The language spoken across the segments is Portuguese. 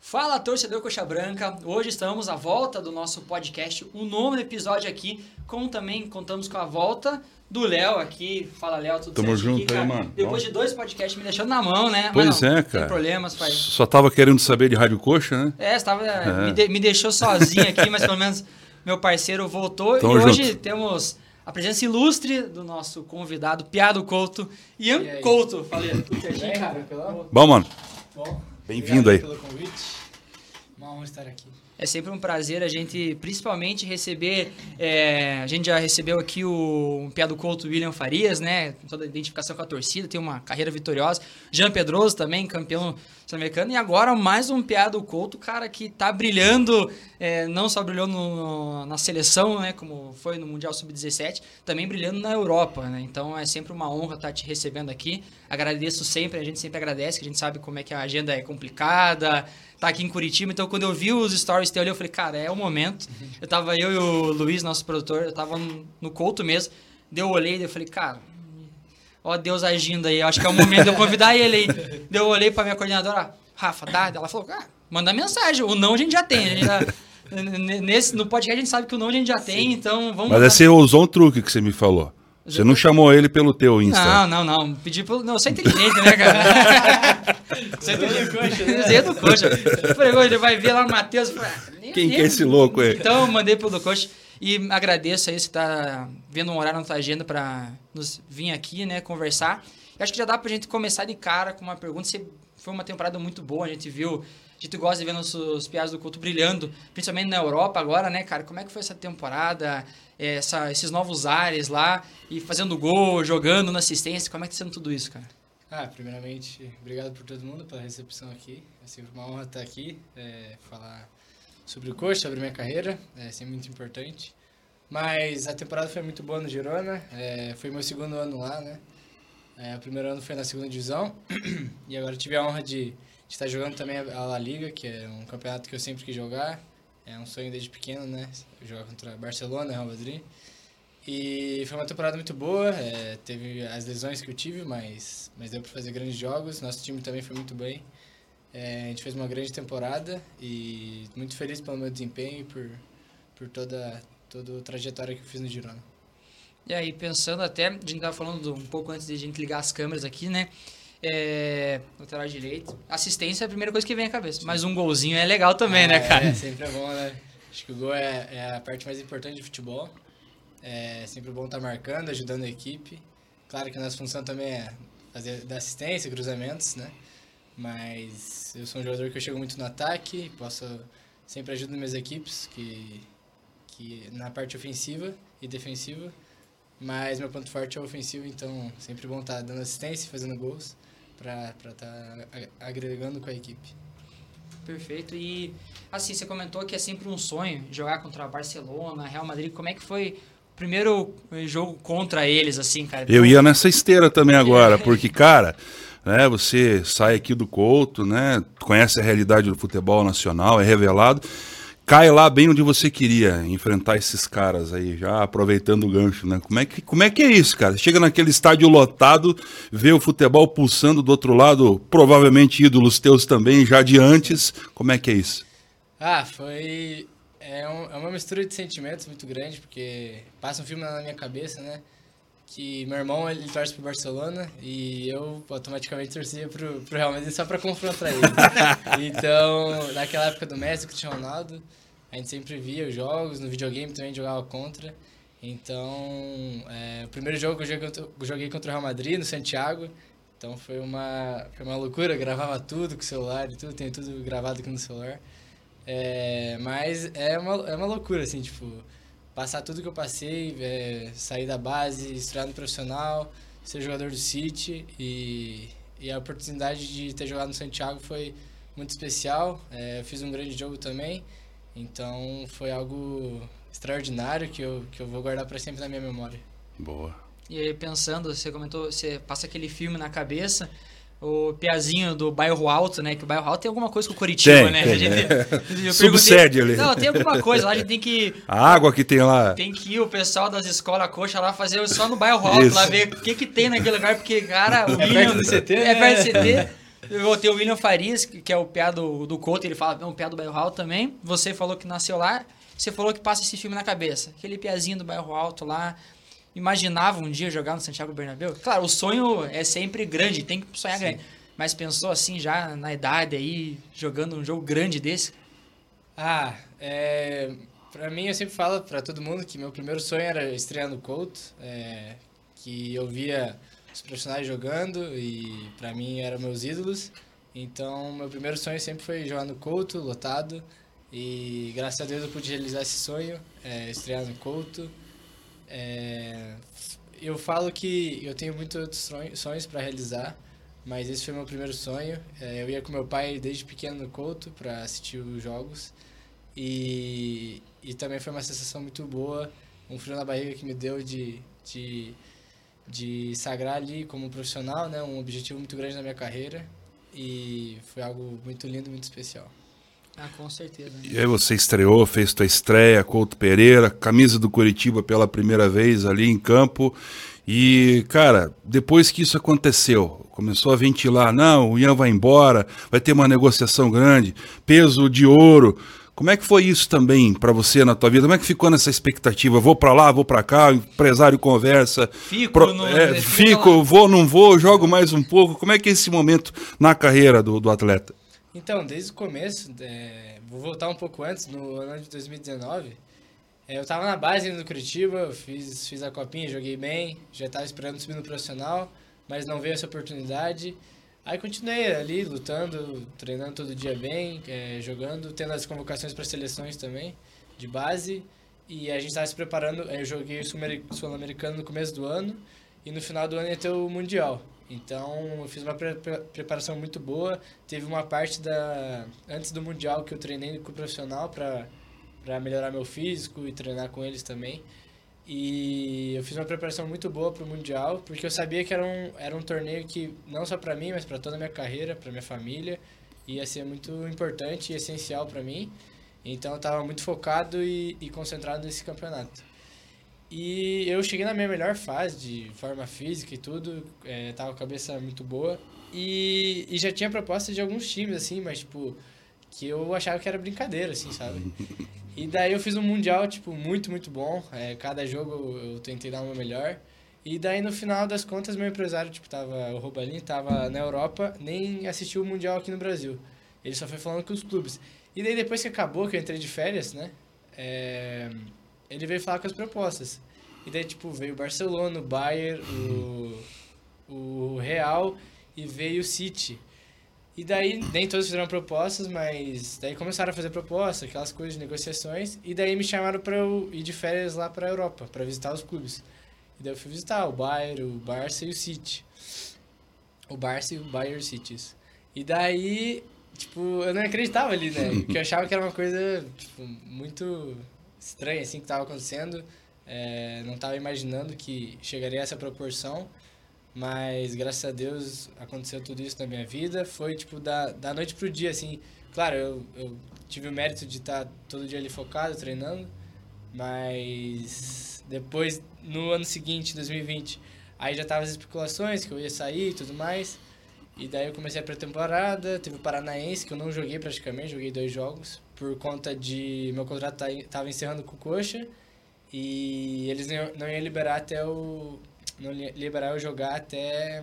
Fala, torcedor Coxa Branca. Hoje estamos à volta do nosso podcast, o um novo episódio aqui, com também contamos com a volta do Léo aqui. Fala, Léo, tudo Tamo certo junto aqui, aí, mano. Depois de dois podcasts me deixando na mão, né? Pois Mas não, é, Sem cara. problemas, pai. Só tava querendo saber de Rádio Coxa, né? É, estava, me, de- me deixou sozinho aqui, mas pelo menos meu parceiro voltou. Tamo e hoje junto. temos a presença ilustre do nosso convidado, Piado Couto, Ian E? Couto. Falei, tudo certinho, Bem, cara? Bom, mano. Bom, Bem-vindo obrigado aí. pelo convite. Uma honra estar aqui. É sempre um prazer a gente, principalmente, receber. é, a gente já recebeu aqui o Piado Couto William Farias, né? com Toda a identificação com a torcida, tem uma carreira vitoriosa. Jean Pedroso também, campeão sul-americano. E agora mais um Piado Couto, cara que tá brilhando, é, não só brilhou no- na seleção, né? Como foi no Mundial Sub-17, também brilhando na Europa, né? Então é sempre uma honra estar te recebendo aqui. Agradeço sempre, a gente sempre agradece, que a gente sabe como é que a agenda é complicada tá aqui em Curitiba. Então, quando eu vi os stories ali, eu falei, cara, é o momento. Eu tava, eu e o Luiz, nosso produtor, eu tava no, Couto mesmo. Deu eu olhei, daí eu falei, cara, ó Deus agindo aí. Eu acho que é o momento de eu convidar ele aí. Daí eu olhei pra minha coordenadora, Rafa, dá? Ela falou, ah, manda mensagem. O não a gente já tem. A gente já- nesse, no podcast a gente sabe que o não a gente já tem, então vamos... Mas você usou um truque que você me falou. Você não chamou ele pelo teu Insta. Não, não, não. Pedi pelo. Não, eu sou inteligente, né, cara? Você é inteligente. Você é do coxa. Eu falei, "Ô, ele vai ver lá no Matheus. Falei, ah, nem- Quem nem- que é esse louco aí? Então, eu mandei pelo do coxa. E agradeço aí você tá vendo um horário na tua agenda pra nos vir aqui, né, conversar. E acho que já dá pra gente começar de cara com uma pergunta. Você foi uma temporada muito boa, a gente viu. A gente gosta de ver nossos piados do culto brilhando, principalmente na Europa agora, né, cara? Como é que foi essa temporada? É, essa- esses novos ares lá, e fazendo gol, jogando na assistência. Como é que tá sendo tudo isso, cara? Ah, primeiramente, obrigado por todo mundo pela recepção aqui. É sempre uma honra estar aqui, é, falar sobre o coach, sobre minha carreira, é sempre muito importante. Mas a temporada foi muito boa no Girona, é, foi meu segundo ano lá, né? É, o primeiro ano foi na segunda divisão e agora tive a honra de, de estar jogando também a La Liga, que é um campeonato que eu sempre quis jogar. É um sonho desde pequeno, né? Jogar contra Barcelona, Real Madrid. E foi uma temporada muito boa, é, teve as lesões que eu tive, mas, mas deu para fazer grandes jogos. Nosso time também foi muito bem. É, a gente fez uma grande temporada e muito feliz pelo meu desempenho e por, por toda, toda a trajetória que eu fiz no Girona. E aí, pensando até, a gente tava falando do- um pouco antes de a gente ligar as câmeras aqui, né? É, lateral direito. Assistência é a primeira coisa que vem à cabeça. Mas um golzinho é legal também, né, É, cara? É, sempre é bom, né? Acho que o gol é, é a parte mais importante de futebol. É sempre bom estar marcando, ajudando a equipe. Claro que a nossa função também é fazer da assistência, cruzamentos, né? Mas eu sou um jogador que eu chego muito no ataque, posso sempre ajudo minhas equipes que, que na parte ofensiva e defensiva. Mas meu ponto forte é ofensivo, então sempre bom estar dando assistência, fazendo gols para estar agregando com a equipe. Perfeito. E assim, você comentou que é sempre um sonho jogar contra Barcelona, Real Madrid. Como é que foi primeiro jogo contra eles, assim, cara? Eu ia nessa esteira também agora, porque, cara, né, você sai aqui do Couto, né, conhece a realidade do futebol nacional, é revelado, cai lá bem onde você queria enfrentar esses caras aí, já aproveitando o gancho, né? Como é que, como é, que é isso, cara? Chega naquele estádio lotado, vê o futebol pulsando do outro lado, provavelmente ídolos teus também, já de antes, como é que é isso? Ah, foi. É, um- é uma mistura de sentimentos muito grande, porque passa um filme na minha cabeça, né? Que meu irmão ele torce pro Barcelona e eu automaticamente torcia pro, pro Real Madrid só pra confrontar ele. então, naquela época do Messi, Cristiano Ronaldo, a gente sempre via os jogos, no videogame também jogava contra. Então, é, o primeiro jogo que eu joguei, contra- eu joguei contra o Real Madrid, no Santiago. Então foi uma, foi uma loucura, eu gravava tudo com o celular e tudo, tenho tudo gravado aqui no celular. É, mas é uma, é uma loucura, assim, tipo, passar tudo que eu passei, é, sair da base, estudar no profissional, ser jogador do City e, e a oportunidade de ter jogado no Santiago foi muito especial. É, eu fiz um grande jogo também, então foi algo extraordinário que eu, que eu vou guardar para sempre na minha memória. Boa. E aí, pensando, você comentou, você passa aquele filme na cabeça, o Piazinho do Bairro Alto, né? Que o Bairro Alto tem alguma coisa com Curitiba, Tem, né? tem, gente- é. eu perguntei- Subsede ali. Não, tem alguma coisa lá, a gente tem que. A água que tem lá. Tem que ir o pessoal das escolas coxa lá fazer só no bairro alto, Isso. lá ver o que, que tem naquele lugar, porque, cara, o É William- perto do CT, É né? perto do CT. Eu ter o William Farias, que é o pé do, do Couto, ele fala, é um pé do bairro alto também. Você falou que nasceu lá, você falou que passa esse filme na cabeça. Aquele piazinho do bairro alto lá. Imaginava um dia jogar no Santiago Bernabéu? Claro, o sonho é sempre grande, tem que sonhar Sim. grande. Mas pensou assim já na idade aí, jogando um jogo grande desse? Ah, é, pra mim eu sempre falo pra todo mundo que meu primeiro sonho era estrear no Couto, é, que eu via os profissionais jogando e para mim eram meus ídolos. Então, meu primeiro sonho sempre foi jogar no Couto, lotado. E graças a Deus eu pude realizar esse sonho, é, estrear no Couto. É, eu falo que eu tenho muitos sonhos para realizar, mas esse foi meu primeiro sonho. É, eu ia com meu pai desde pequeno no Couto para assistir os jogos. E, e também foi uma sensação muito boa, um frio na barriga que me deu de, de de sagrar ali como profissional, né? Um objetivo muito grande na minha carreira e foi algo muito lindo, muito especial. Ah, com certeza. Né? E aí você estreou, fez tua estreia, Couto Pereira, camisa do Curitiba pela primeira vez ali em campo. E, cara, depois que isso aconteceu, começou a ventilar, não, o Ian vai embora, vai ter uma negociação grande, peso de ouro. Como é que foi isso também para você na tua vida? Como é que ficou nessa expectativa? Vou para lá, vou para cá, o empresário conversa. Fico, pro, no, é, fico, vou, não vou, jogo mais um pouco. Como é que é esse momento na carreira do, do atleta? Então, desde o começo, é, vou voltar um pouco antes, no ano de 2019, é, eu estava na base do Curitiba, fiz, fiz a copinha, joguei bem, já estava esperando subir no profissional, mas não veio essa oportunidade. Aí continuei ali, lutando, treinando todo dia bem, é, jogando, tendo as convocações para seleções também, de base. E a gente estava se preparando, eu joguei o Sul-Americano no começo do ano, e no final do ano ia ter o Mundial. Então, eu fiz uma pre preparação muito boa. Teve uma parte da antes do Mundial que eu treinei com o profissional para melhorar meu físico e treinar com eles também. E eu fiz uma preparação muito boa para o Mundial, porque eu sabia que era um, era um torneio que, não só para mim, mas para toda a minha carreira, para minha família, ia ser muito importante e essencial para mim. Então eu estava muito focado e, e, concentrado nesse campeonato. E eu cheguei na minha melhor fase, de forma física e tudo, é, tava com a cabeça muito boa. E, e já tinha proposta de alguns times, assim, mas tipo, que eu achava que era brincadeira, assim, sabe? E daí eu fiz um mundial, tipo, muito, muito bom. É, cada jogo eu tentei dar o meu melhor. E daí no final das contas, meu empresário, tipo, tava, o Robalin tava na Europa, nem assistiu o mundial aqui no Brasil. Ele só foi falando com os clubes. E daí depois que acabou, que eu entrei de férias, né? É, ele veio falar com as propostas. E daí, tipo, veio o Barcelona, o Bayern, o, o Real e veio o City. E daí, nem todos fizeram propostas, mas daí começaram a fazer propostas, aquelas coisas de negociações, e daí me chamaram para eu ir de férias lá para a Europa, para visitar os clubes. E daí eu fui visitar o Bayern, o Barça e o City. O Barça e o Bayern Cities. E daí, tipo, eu não acreditava ali, né? Porque eu achava que era uma coisa, tipo, muito estranha, assim, que estava acontecendo. É, não estava imaginando que chegaria a essa proporção. Mas graças a Deus aconteceu tudo isso na minha vida. Foi tipo da, da noite pro dia, assim. Claro, eu, eu tive o mérito de estar todo dia ali focado, treinando. Mas depois, no ano seguinte, 2020, aí já tava as especulações que eu ia sair e tudo mais. E daí eu comecei a pré-temporada, teve o Paranaense, que eu não joguei praticamente, joguei dois jogos, por conta de meu contrato tá tava encerrando com o Coxa, e eles não iam liberar até o não liberar eu jogar até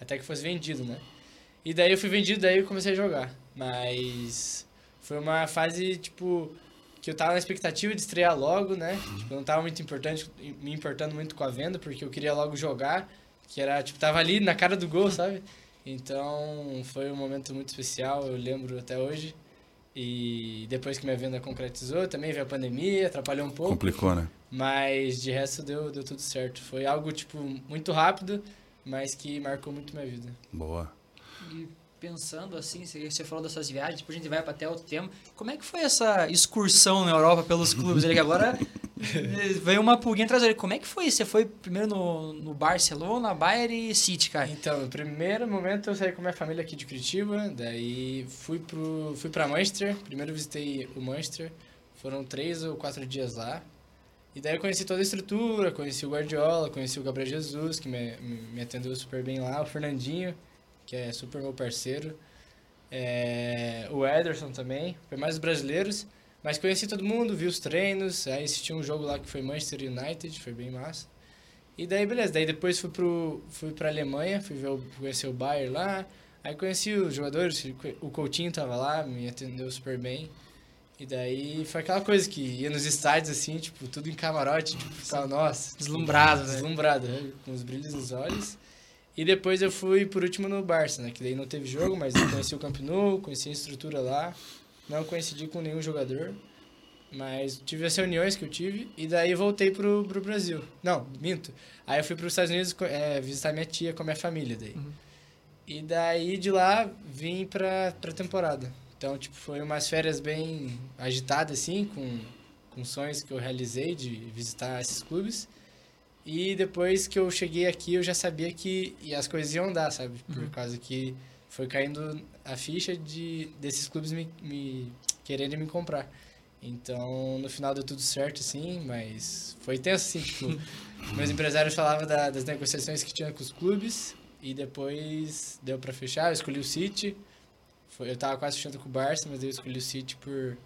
até que fosse vendido, né? E daí eu fui vendido, daí eu comecei a jogar. Mas foi uma fase, tipo, que eu tava na expectativa de estrear logo, né? Tipo, eu não tava muito importante, me importando muito com a venda, porque eu queria logo jogar, que era, tipo, tava ali na cara do gol, sabe? Então, foi um momento muito especial, eu lembro até hoje. E depois que minha venda concretizou, também veio a pandemia, atrapalhou um pouco. Complicou, né? Mas de resto deu, deu tudo certo. Foi algo, tipo, muito rápido, mas que marcou muito minha vida. Boa. E pensando assim, você falou dessas viagens, depois a gente vai para até outro tema. Como é que foi essa excursão na Europa pelos clubes? Ele agora veio uma pulguinha atrás dele. Como é que foi? Você foi primeiro no, no Barcelona, Bayern e City, cara? Então, no primeiro momento eu saí com minha família aqui de Curitiba, daí fui pro fui para Manchester. Primeiro visitei o Manchester. Foram três ou quatro dias lá. E daí eu conheci toda a estrutura, conheci o Guardiola, conheci o Gabriel Jesus, que me, me atendeu super bem lá, o Fernandinho, que é super meu parceiro. É, o Ederson também, foi mais os brasileiros. Mas conheci todo mundo, vi os treinos, aí assisti um jogo lá que foi Manchester United, foi bem massa. E daí, beleza, daí depois fui, pro, fui pra Alemanha, fui ver o, conhecer o Bayern lá, aí conheci os jogadores, o Coutinho tava lá, me atendeu super bem. E daí foi aquela coisa que ia nos estádios assim, tipo, tudo em camarote, tipo, ficava, nossa. Deslumbrado, né? Deslumbrado, né? com os brilhos nos olhos. E depois eu fui por último no Barça, né? Que daí não teve jogo, mas eu conheci o Camp Nou, conheci a estrutura lá. Não coincidi com nenhum jogador, mas tive as reuniões que eu tive e daí voltei pro, pro Brasil. Não, minto. Aí eu fui para os Estados Unidos é, visitar minha tia com a minha família daí. Uhum. E daí de lá vim pra, pra temporada. Então, tipo, foi umas férias bem agitadas, assim, com, com sonhos que eu realizei de visitar esses clubes. E depois que eu cheguei aqui, eu já sabia que as coisas iam dar, sabe? Por uhum. causa que foi caindo a ficha de desses clubes me, me querendo me comprar. Então, no final deu tudo certo, assim, mas foi tenso, assim, tipo, meus empresários falavam da, das negociações que tinha com os clubes e depois deu para fechar, eu escolhi o City, foi, eu tava quase fechando com o Barça, mas eu escolhi o City por,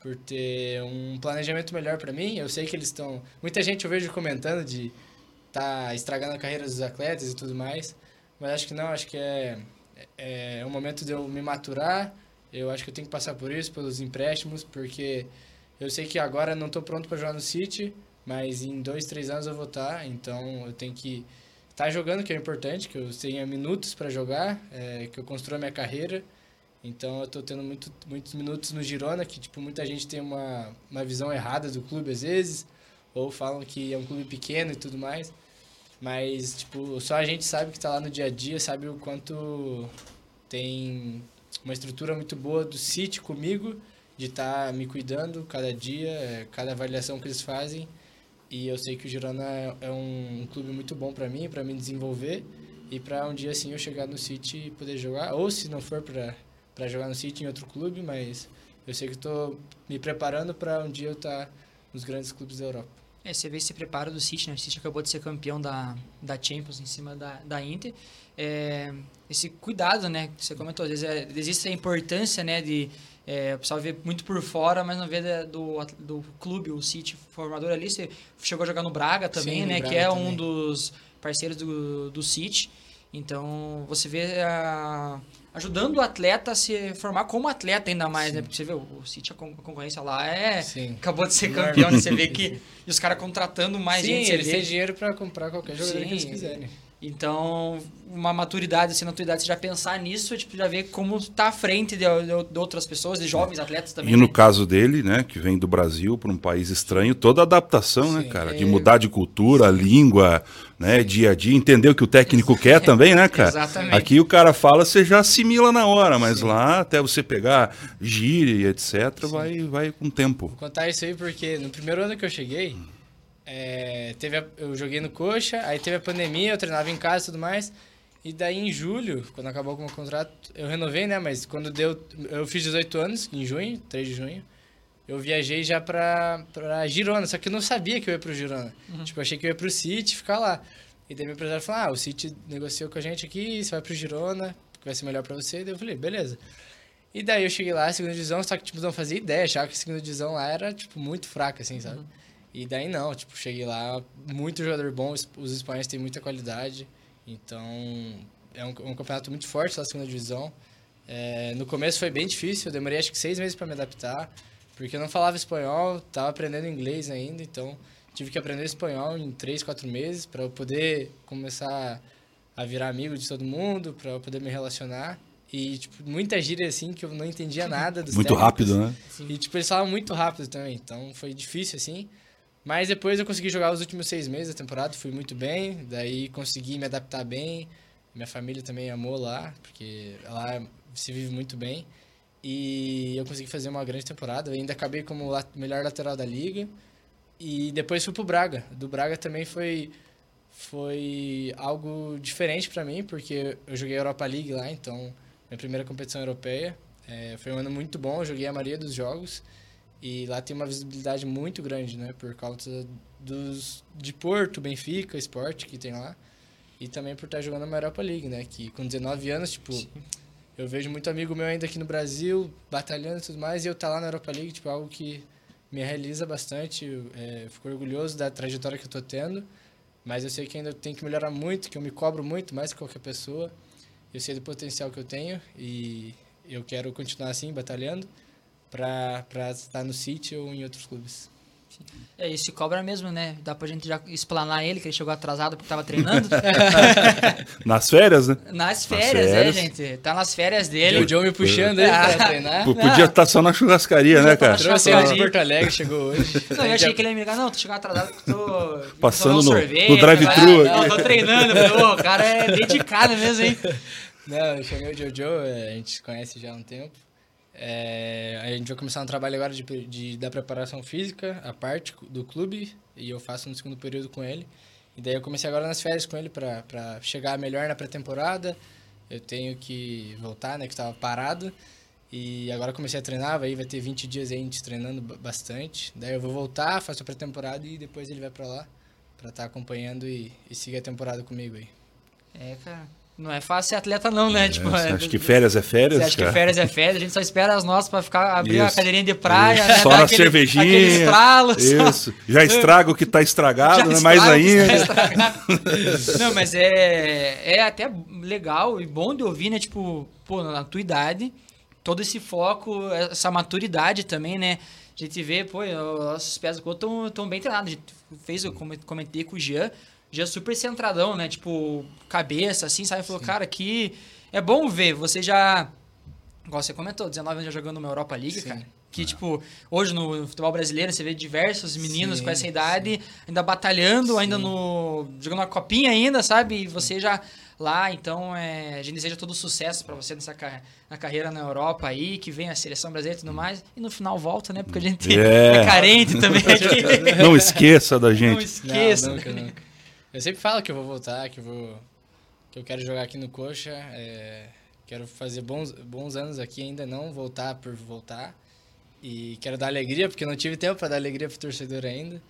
por ter um planejamento melhor para mim, eu sei que eles estão, muita gente eu vejo comentando de tá estragando a carreira dos atletas e tudo mais, mas acho que não, acho que é é, é um momento de eu me maturar. Eu acho que eu tenho que passar por isso, pelos empréstimos, porque eu sei que agora não estou pronto para jogar no City, mas em dois, três anos eu vou estar. Tá, então eu tenho que estar tá jogando, que é importante, que eu tenha minutos para jogar, é, que eu construa minha carreira. Então eu estou tendo muito, muitos minutos no Girona, que tipo, muita gente tem uma, uma visão errada do clube às vezes, ou falam que é um clube pequeno e tudo mais. Mas, tipo, só a gente sabe que está lá no dia a dia, sabe o quanto tem uma estrutura muito boa do City comigo, de estar tá me cuidando cada dia, é, cada avaliação que eles fazem. E eu sei que o Girona é um, um clube muito bom para mim, para me desenvolver e para um dia assim eu chegar no City e poder jogar, ou se não for para jogar no City em outro clube, mas eu sei que estou me preparando para um dia eu estar tá nos grandes clubes da Europa. É, você vê esse preparo do City, né? O City acabou de ser campeão da, da Champions em cima da, da Inter. É, esse cuidado, né? Que você comentou, às vezes é, existe a importância, né? De é, o pessoal vê muito por fora, mas não vê do, do clube, o City formador ali. Você chegou a jogar no Braga também, Sim, né? Braga que é também. um dos parceiros do, do City. Então, você vê a, ajudando o atleta a se formar como atleta ainda mais, né? Sim. né? Porque você vê, o City, a concorrência lá é... Sim. Acabou de ser campeão, né? Você vê que... E os caras contratando mais Sim, gente. Sim, eles têm dinheiro para comprar qualquer jogador Sim. que eles quiserem. Então, uma maturidade, assim, maturidade, você já pensar nisso, tipo, já ver como tá à frente de, de, de, outras pessoas, de jovens atletas também. E no né? caso dele, né, que vem do Brasil para um país estranho, toda a adaptação, né, Sim, né, cara? É... De mudar de cultura, língua, né, Sim. dia a dia, entender o que o técnico quer também, né, cara? Exatamente. Aqui o cara fala, você já assimila na hora, mas Sim. lá, até você pegar gíria e etc, vai, vai com tempo. Vou contar isso aí porque no primeiro ano que eu cheguei, é, teve a, eu joguei no Coxa, aí teve a pandemia, eu treinava em casa e tudo mais. E daí em julho, quando acabou o meu contrato, eu renovei, né? Mas quando deu. Eu fiz 18 anos, em junho, 3 de junho. Eu viajei já pra, pra Girona, só que eu não sabia que eu ia pro Girona. Uhum. Tipo, eu achei que eu ia pro City ficar lá. E daí meu empresário falou: ah, o City negociou com a gente aqui, você vai pro Girona, que vai ser melhor pra você. E daí eu falei: beleza. E daí eu cheguei lá, segunda divisão, só que tipo, não fazia ideia, achava que a segunda divisão lá era, tipo, muito fraca, assim, sabe? Uhum. E daí não, tipo, cheguei lá, muito jogador bom, os espanhóis têm muita qualidade, então é um, um campeonato muito forte lá na segunda divisão. É, no começo foi bem difícil, eu demorei acho que seis meses para me adaptar, porque eu não falava espanhol, tava aprendendo inglês ainda, então tive que aprender espanhol em três, quatro meses para eu poder começar a virar amigo de todo mundo, para eu poder me relacionar. E, tipo, muita gíria, assim, que eu não entendia nada dos Muito técnicos. rápido, né? E, tipo, eles falavam muito rápido também, então foi difícil, assim. Mas depois eu consegui jogar os últimos seis meses da temporada, fui muito bem, daí consegui me adaptar bem. Minha família também amou lá, porque lá se vive muito bem. E eu consegui fazer uma grande temporada. Eu ainda acabei como melhor lateral da liga. E depois fui pro Braga. Do Braga também foi foi algo diferente para mim, porque eu joguei a Europa League lá, então minha primeira competição europeia. É, foi um ano muito bom, eu joguei a maioria dos jogos. E lá tem uma visibilidade muito grande, né? Por causa dos, de Porto, Benfica, Esporte que tem lá. e também por estar jogando na Europa League, né? Que com 19 anos, tipo, Sim. eu vejo muito amigo meu ainda aqui no Brasil, batalhando e tudo mais, e eu tá lá na Europa League, tipo, algo que me realiza bastante. É, fico orgulhoso da trajetória que eu tô tendo, mas eu sei que ainda tenho que melhorar muito, que eu me cobro muito, mais que qualquer pessoa. Eu sei do potencial que eu tenho e eu quero continuar assim, batalhando, para estar no City ou em outros clubes. É, e se cobra mesmo, né? Dá pra gente já explanar ele, que ele chegou atrasado porque tava treinando. nas férias, né? Nas férias, nas é, férias. é, gente. Tá nas férias dele. O Joe me puxando aí pra treinar. Podia estar tá só na churrascaria, né, cara? Trouxe ele de Porto Alegre, chegou hoje. Não, eu achei que ele ia me ligar, não, tô chegando atrasado porque tô... Passando no, no drive-thru. Não, tô treinando. Pô, o cara é dedicado mesmo, hein? Não, eu chamei o Jojo, é, a gente se conhece já há um tempo. É, a gente vai começar um trabalho agora de, de, da preparação física, a parte do clube, e eu faço no segundo período com ele. E daí eu comecei agora nas férias com ele para chegar melhor na pré-temporada. Eu tenho que voltar, né, que estava parado. E agora comecei a treinar, aí vai ter 20 dias aí a gente treinando bastante. Daí eu vou voltar, faço a pré-temporada e depois ele vai para lá para estar tá acompanhando e, e seguir a temporada comigo aí. É, cara. Não é fácil ser atleta, não, né? É, tipo, é, acho que férias é férias. Você acha que férias é férias? A gente só espera as nossas para ficar abrir Isso. a cadeirinha de praia, Isso. né? Só na aquele, cervejinha. Estralos. Isso. Já estraga o que está estragado, né? Mais ainda. Tá não, mas é, é até legal e bom de ouvir, né? Tipo, pô, na tua idade, todo esse foco, essa maturidade também, né? A gente vê, pô, nossos pés do corpo estão bem treinados. A gente fez, eu comentei com o Jean já super centradão, né? Tipo, cabeça, assim, sabe? Falou, Sim. cara, que é bom ver. Você já. Igual você comentou, 19 anos já jogando uma Europa League, Sim. cara. Que, é. tipo, hoje no futebol brasileiro você vê diversos meninos sim, com essa idade sim. ainda batalhando, sim. ainda no. jogando uma copinha ainda, sabe? E você já lá, então é, a gente deseja todo sucesso para você nessa na carreira na Europa aí, que vem a seleção brasileira e tudo mais. E no final volta, né? Porque a gente é, é carente também aqui. Não esqueça da gente. Não esqueça. Não, nunca, nunca. Eu sempre falo que eu vou voltar, que eu vou que eu quero jogar aqui no Coxa, é, quero fazer bons, bons anos aqui ainda, não voltar por voltar. E quero dar alegria, porque não tive tempo para dar alegria pro torcedor ainda,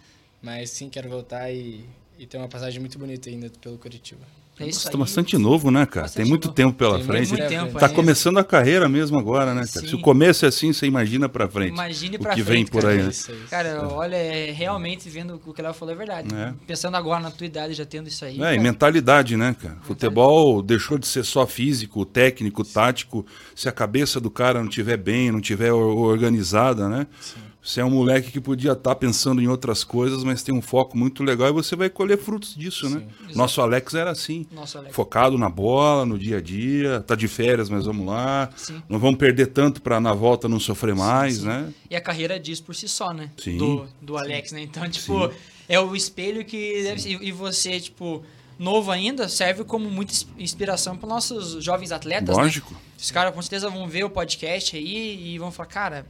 mas sim quero voltar e, e ter uma passagem muito bonita ainda pelo Curitiba. É isso Você tá bastante novo, né, cara? Tem muito tempo pela Tem frente. Muito tempo tá começando a carreira mesmo agora, né, cara? Se o começo é assim, você imagina pra frente. Imagine pra o que frente, vem por cara, aí. Né? Cara, olha, é, realmente vendo o que ela falou é verdade. É. Pensando agora na tua idade, já tendo isso aí. É, e mentalidade, né, cara? Futebol deixou de ser só físico, técnico, tático. Se a cabeça do cara não tiver bem, não tiver organizada, né? Sim. Você é um moleque que podia estar tá pensando em outras coisas, mas tem um foco muito legal e você vai colher frutos disso, né? Sim, né? Exatamente. Nosso Alex era assim. Alex. Focado na bola, no dia a dia. Tá de férias, mas vamos lá. Sim. Não vamos perder tanto para na volta não sofrer mais, sim, né? E a carreira diz por si só, né? Sim. Do, do Alex, né? Então, tipo, é o espelho que deve ser. E você, tipo, novo ainda, serve como muita inspiração para nossos jovens atletas. Né? Lógico. Né? Os caras com certeza vão ver o podcast aí e vão falar, cara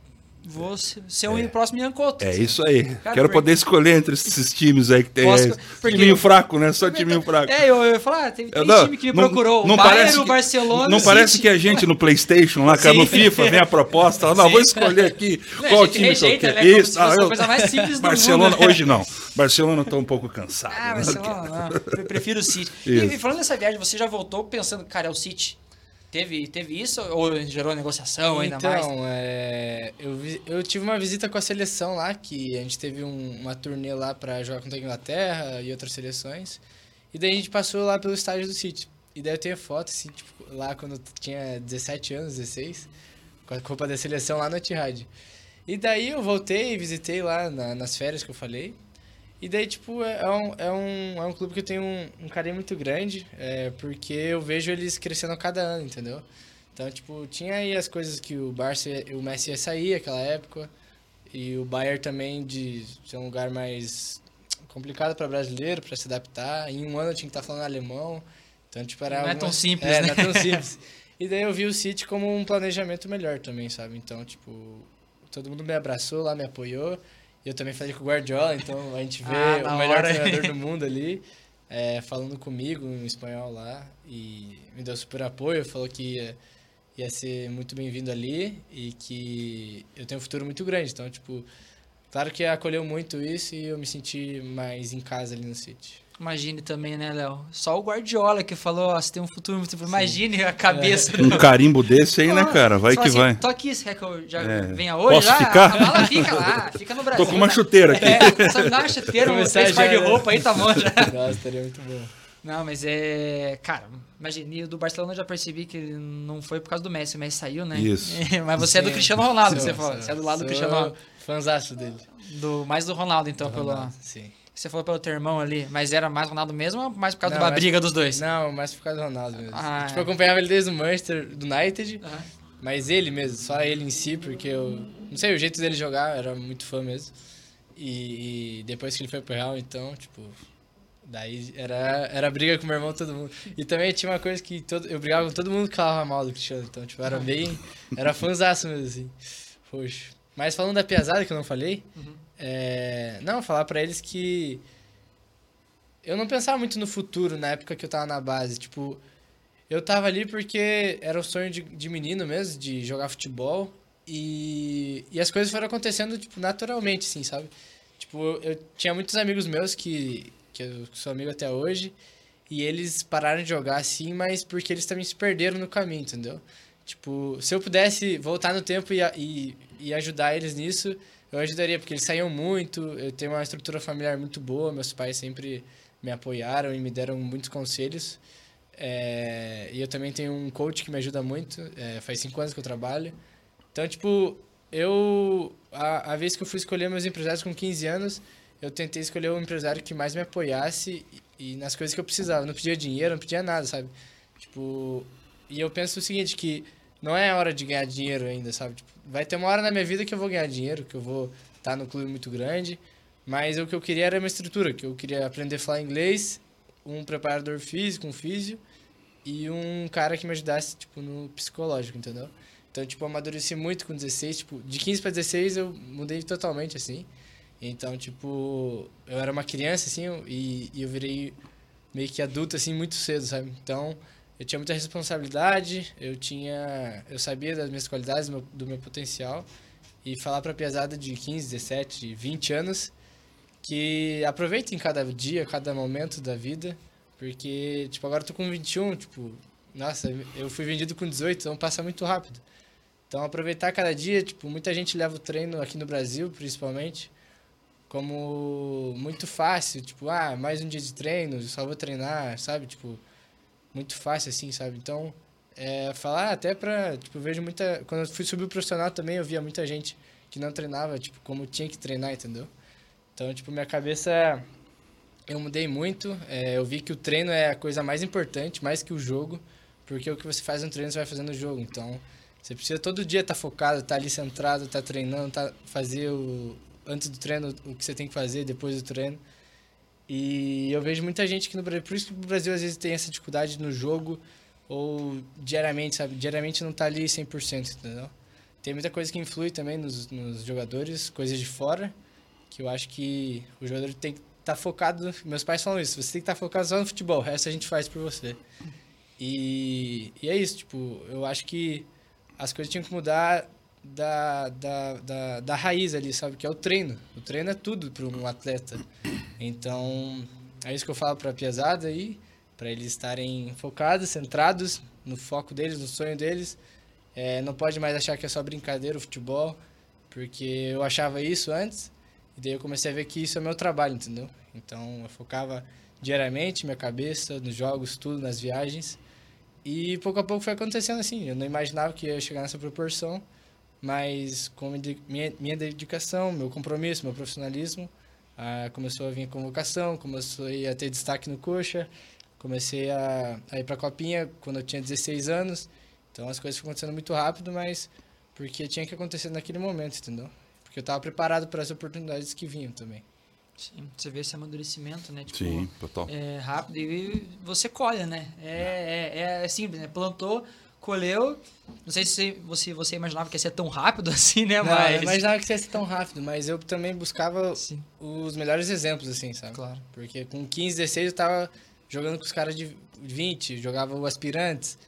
Vou ser um é. próximo Ian Couto. É isso aí. Cara, Quero poder escolher entre esses times aí que tem. Posso, porque... Timinho fraco, né? Só timinho fraco. É, eu, ia falar, tem, tem não, time que me não, procurou. Não o Bayern, parece o Barcelona. Não parece que a gente no PlayStation, lá, cara, no FIFA, vem a proposta. Não, vou escolher aqui não, qual time rejeita, que eu quero. Né, Isso, ah, eu... coisa mais simples do Barcelona, mundo, né? hoje não. Barcelona tá um pouco cansado. Ah, né? Barcelona, não. Eu prefiro o City. E, falando dessa viagem, você já voltou pensando, cara, é o City. Teve, teve isso ou gerou negociação ainda então, mais? Então, é, eu, eu tive uma visita com a seleção lá, que a gente teve um, uma turnê lá para jogar contra a Inglaterra e outras seleções. E daí a gente passou lá pelo estádio do City. E daí eu tenho foto, assim, tipo, lá quando eu tinha 17 anos, 16, com a roupa da seleção lá no Etihad. E daí eu voltei e visitei lá na, nas férias que eu falei. E daí, tipo, é, é um, é um, é um clube que eu tenho um, um carinho muito grande, é, porque eu vejo eles crescendo a cada ano, entendeu? Então, tipo, tinha aí as coisas que o Barça, o Messi ia sair naquela época, e o Bayern também de ser um lugar mais complicado para brasileiro, para se adaptar. Em um ano eu tinha que estar tá falando alemão, então, tipo, era... Não algumas... é tão simples, é, né? não é tão simples. e daí eu vi o City como um planejamento melhor também, sabe? Então, tipo, todo mundo me abraçou lá, me apoiou, eu também falei com o Guardiola, então a gente vê ah, o melhor hora. treinador do mundo ali, é, falando comigo em espanhol lá. E me deu super apoio, falou que ia, ia ser muito bem-vindo ali e que eu tenho um futuro muito grande. Então, tipo, claro que acolheu muito isso e eu me senti mais em casa ali no City. Imagine também, né, Léo? Só o Guardiola que falou, ó, você tem um futuro muito... Imagine a cabeça. Um carimbo desse aí, né, cara? Vai Só que assim, vai. Tô aqui, você quer que eu já É. venha hoje? Posso já? ficar? A mala fica lá, fica no Brasil. Tô com uma né? chuteira aqui. É, só me dá uma chuteira, um três par de já, né? roupa aí, tá bom já. Nossa, estaria muito bom. Não, mas é. Cara, imagine, o do Barcelona eu já percebi que não foi por causa do Messi, o Messi saiu, né? Isso. mas você é do Sim. Cristiano Ronaldo, que Sou, você falou. sou. Você é do lado do Cristiano Ronaldo. Fãzaço dele. Do, mais do Ronaldo, então, pelo. Ronaldo, Sim. Você falou pelo teu irmão ali, mas era mais Ronaldo mesmo ou mais por causa Não, de uma briga dos dois? Não, mais por causa do Ronaldo mesmo. Ah, tipo, é. eu acompanhava ele desde o Manchester do United, Aham. mas ele mesmo, só ele em si, porque eu. Não sei, o jeito dele jogar, era muito fã mesmo. E, e depois que ele foi pro Real, então, tipo. Daí era, era briga com meu irmão, todo mundo. E também tinha uma coisa que todo, eu brigava com todo mundo que falava mal do Cristiano. Então, tipo, era bem. Era fãzaço mesmo, assim. Poxa. Mas falando da piazada que eu não falei, Uhum. É, não, falar pra eles que. Eu não pensava muito no futuro na época que eu tava na base. Tipo, eu tava ali porque era o sonho de, de menino mesmo, de jogar futebol. E, e as coisas foram acontecendo, tipo, naturalmente, assim, sabe? Tipo, eu, eu tinha muitos amigos meus que, que eu sou amigo até hoje. E eles pararam de jogar assim, mas porque eles também se perderam no caminho, entendeu? Tipo, se eu pudesse voltar no tempo e, e, e ajudar eles nisso, eu ajudaria, porque eles saíam muito, eu tenho uma estrutura familiar muito boa, meus pais sempre me apoiaram e me deram muitos conselhos. É, e eu também tenho um coach que me ajuda muito, é, faz cinco anos que eu trabalho. Então, tipo, eu. A, a vez que eu fui escolher meus empresários com 15 anos, eu tentei escolher o empresário que mais me apoiasse e, e nas coisas que eu precisava. Não pedia dinheiro, não pedia nada, sabe? Tipo. E eu penso o seguinte, que não é hora de ganhar dinheiro ainda, sabe? Tipo, vai ter uma hora na minha vida que eu vou ganhar dinheiro, que eu vou estar no clube muito grande. Mas o que eu queria era uma estrutura, que eu queria aprender a falar inglês, um preparador físico, um físio, e um cara que me ajudasse, tipo, no psicológico, entendeu? Então, tipo, eu amadureci muito com 16, tipo, de 15 para 16 eu mudei totalmente, assim. Então, tipo, eu era uma criança, assim, e, e eu virei meio que adulto, assim, muito cedo, sabe? Então, eu tinha muita responsabilidade, eu tinha... Eu sabia das minhas qualidades, do meu, do meu potencial, e falar pra pesada de 15, 17, 20 anos que aproveitem cada dia, cada momento da vida, porque, tipo, agora eu tô com 21, tipo, nossa, eu fui vendido com 18, então passa muito rápido. Então, aproveitar cada dia, tipo, muita gente leva o treino aqui no Brasil, principalmente, como muito fácil, tipo, ah, mais um dia de treino, só vou treinar, sabe? Tipo, muito fácil assim, sabe? Então, é, falar até pra, tipo, eu vejo muita, quando eu fui subir o profissional também, eu via muita gente que não treinava, tipo, como tinha que treinar, entendeu? Então, tipo, minha cabeça, eu mudei muito, é, eu vi que o treino é a coisa mais importante, mais que o jogo, porque o que você faz no treino, você vai fazer no jogo, então... Você precisa todo dia estar focado, estar ali centrado, estar treinando, tá, fazer o antes do treino o que você tem que fazer, depois do treino. E eu vejo muita gente que no Brasil, por isso que o Brasil às vezes tem essa dificuldade no jogo ou diariamente, sabe? Diariamente não tá ali 100%, entendeu? Tem muita coisa que influi também nos, nos jogadores, coisas de fora, que eu acho que o jogador tem que estar focado. Meus pais falam isso, você tem que estar focado só no futebol, o resto a gente faz por você. E, e é isso, tipo, eu acho que as coisas tinham que mudar da, da, da, da raiz ali, sabe? Que é o treino. O treino é tudo para um atleta. Então, é isso que eu falo para a piazada aí, para eles estarem focados, centrados no foco deles, no sonho deles. É, não pode mais achar que é só brincadeira o futebol, porque eu achava isso antes, e daí eu comecei a ver que isso é meu trabalho, entendeu? Então, eu focava diariamente minha cabeça nos jogos, tudo, nas viagens. E pouco a pouco foi acontecendo assim. Eu não imaginava que ia chegar nessa proporção, mas com minha, minha dedicação, meu compromisso, meu profissionalismo, ah, começou a vir convocação, começou a ter destaque no coxa, comecei a, a ir para a copinha quando eu tinha 16 anos. Então as coisas foram acontecendo muito rápido, mas porque tinha que acontecer naquele momento, entendeu? Porque eu estava preparado para as oportunidades que vinham também. Sim, você vê esse amadurecimento, né? Tipo, Sim, total. é rápido e você colhe, né? É, é, é simples, né? Plantou, colheu. Não sei se você, você imaginava que ia ser tão rápido assim, né? Não, Mas. eu imaginava que ia ser tão rápido, mas eu também buscava Sim, os melhores exemplos, assim, sabe? claro. Porque com 15, 16 eu tava jogando com os caras de 20, jogava o aspirantes.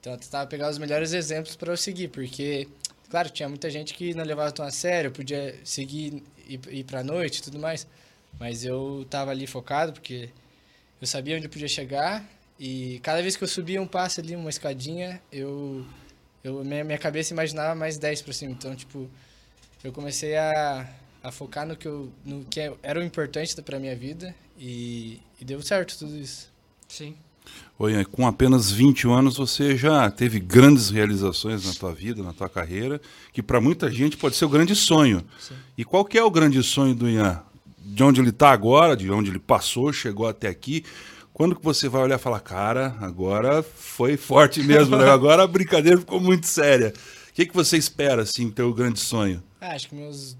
Então eu tentava pegar os melhores exemplos para eu seguir, porque, claro, tinha muita gente que não levava tão a sério, podia seguir ir, ir pra noite e tudo mais. Mas eu tava ali focado, porque eu sabia onde eu podia chegar e cada vez que eu subia um passo ali, uma escadinha, eu, eu minha, minha cabeça imaginava mais 10 para cima. Então, tipo, eu comecei a, a focar no que, eu, no que era o importante para minha vida e, e deu certo tudo isso. Sim. Oi, com apenas 21 anos você já teve grandes realizações na tua vida, na tua carreira, que para muita gente pode ser o grande sonho. Sim. E qual que é o grande sonho do Ian? De onde ele está agora, de onde ele passou, chegou até aqui. Quando que você vai olhar e falar, cara, agora foi forte mesmo, né? agora a brincadeira ficou muito séria. O que, que você espera, assim, ter o grande sonho? Ah, acho que meus,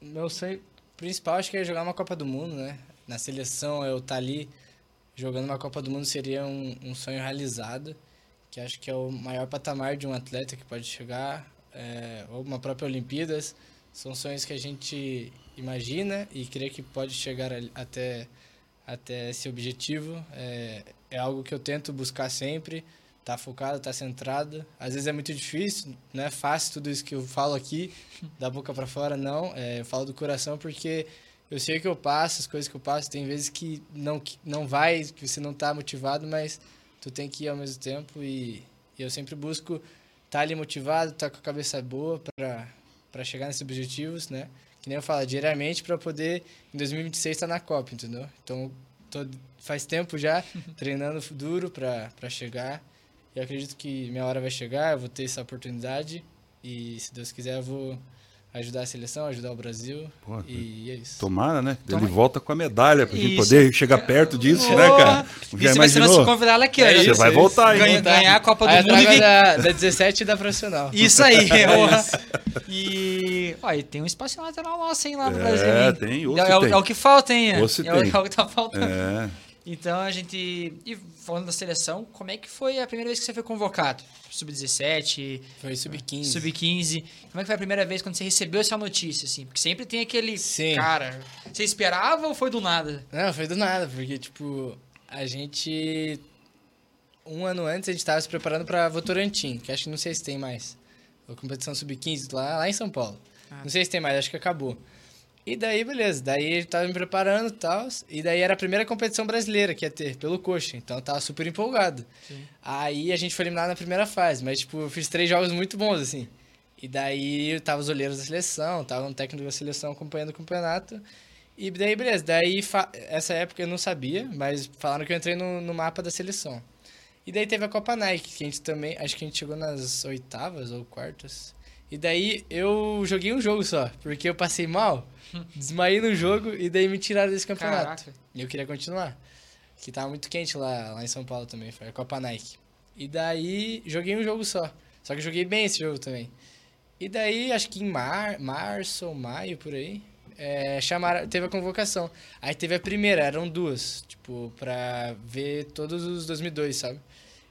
meu sonho principal acho que é jogar uma Copa do Mundo, né? Na seleção eu estar tá ali jogando uma Copa do Mundo seria um, um sonho realizado, que acho que é o maior patamar de um atleta que pode chegar, é, ou uma própria Olimpíadas. São sonhos que a gente imagina e crê que pode chegar até, até esse objetivo. É, é algo que eu tento buscar sempre, tá focado, tá centrado. Às vezes é muito difícil, não é fácil tudo isso que eu falo aqui, da boca para fora, não. É, eu falo do coração porque eu sei que eu passo, as coisas que eu passo, tem vezes que não, que não vai, que você não tá motivado, mas tu tem que ir ao mesmo tempo e, e eu sempre busco estar tá ali motivado, estar tá com a cabeça boa para chegar nesses objetivos, né? Que nem eu falo, diariamente para poder em 2026 estar tá na Copa, entendeu? Então, tô, faz tempo já treinando duro para chegar. E acredito que minha hora vai chegar, eu vou ter essa oportunidade e se Deus quiser eu vou ajudar a seleção, ajudar o Brasil. Pô, e é isso. Tomara, né? Tomara. Ele volta com a medalha pra gente poder chegar perto disso, né, cara? Já e imaginou? Você vai convidar ela aqui, é Você vai voltar, hein? Ganhar, ganhar a Copa do aí, Mundo. E... Da, da 17 e da profissional. Isso aí. é e, ó, e tem um espaço lateral nosso, hein, lá no é, Brasil. É, tem. É, é, tem. é, o que falta, hein? É, é, o, é o que tá faltando. É. Então a gente. E falando da seleção, como é que foi a primeira vez que você foi convocado? Sub-17? Foi sub-15. Sub-15. Como é que foi a primeira vez quando você recebeu essa notícia, assim? Porque sempre tem aquele. Sim. Cara, você esperava ou foi do nada? Não, foi do nada, porque, tipo, a gente. Um ano antes a gente estava se preparando para Votorantim, que acho que não sei se tem mais. A competição sub-15 lá, lá em São Paulo. Ah. Não sei se tem mais, acho que acabou. E daí, beleza. Daí ele tava me preparando e tal. E daí era a primeira competição brasileira que ia ter, pelo coxa. Então eu tava super empolgado. Sim. Aí a gente foi eliminado na primeira fase. Mas, tipo, eu fiz três jogos muito bons, assim. E daí tava os olheiros da seleção, tava um técnico da seleção acompanhando o campeonato. E daí, beleza. Daí, essa época eu não sabia, mas falaram que eu entrei no, no mapa da seleção. E daí teve a Copa Nike, que a gente também. Acho que a gente chegou nas oitavas ou quartas. E daí eu joguei um jogo só, porque eu passei mal. Desmaiei no jogo e daí me tiraram desse campeonato. Caraca. E eu queria continuar. Que tava muito quente lá, lá em São Paulo também, foi a Copa Nike. E daí joguei um jogo só. Só que eu joguei bem esse jogo também. E daí, acho que em mar, março ou maio, por aí, é, chamaram, teve a convocação. Aí teve a primeira, eram duas, tipo, pra ver todos os 2002, sabe?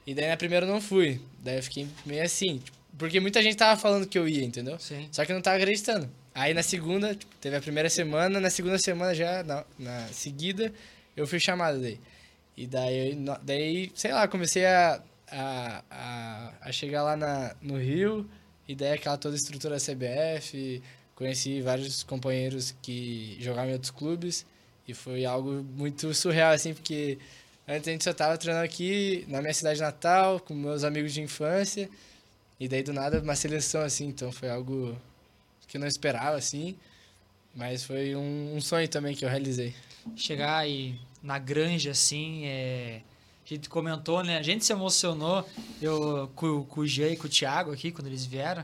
E daí na primeira eu não fui. Daí eu fiquei meio assim, tipo, porque muita gente tava falando que eu ia, entendeu? Sim. Só que eu não tava acreditando. Aí na segunda, tipo, teve a primeira semana, na segunda semana já, na, na seguida, eu fui chamado daí. E daí, daí sei lá, comecei a, a, a, a chegar lá na, no Rio, e daí aquela toda estrutura da CBF, conheci vários companheiros que jogavam em outros clubes, e foi algo muito surreal, assim, porque antes a gente só tava treinando aqui na minha cidade natal, com meus amigos de infância, e daí do nada uma seleção, assim, então foi algo que eu não esperava, assim. Mas foi um, um sonho também que eu realizei. Chegar aí na granja, assim, é... a gente comentou, né? A gente se emocionou eu, com, com o Jean e com o Thiago aqui, quando eles vieram.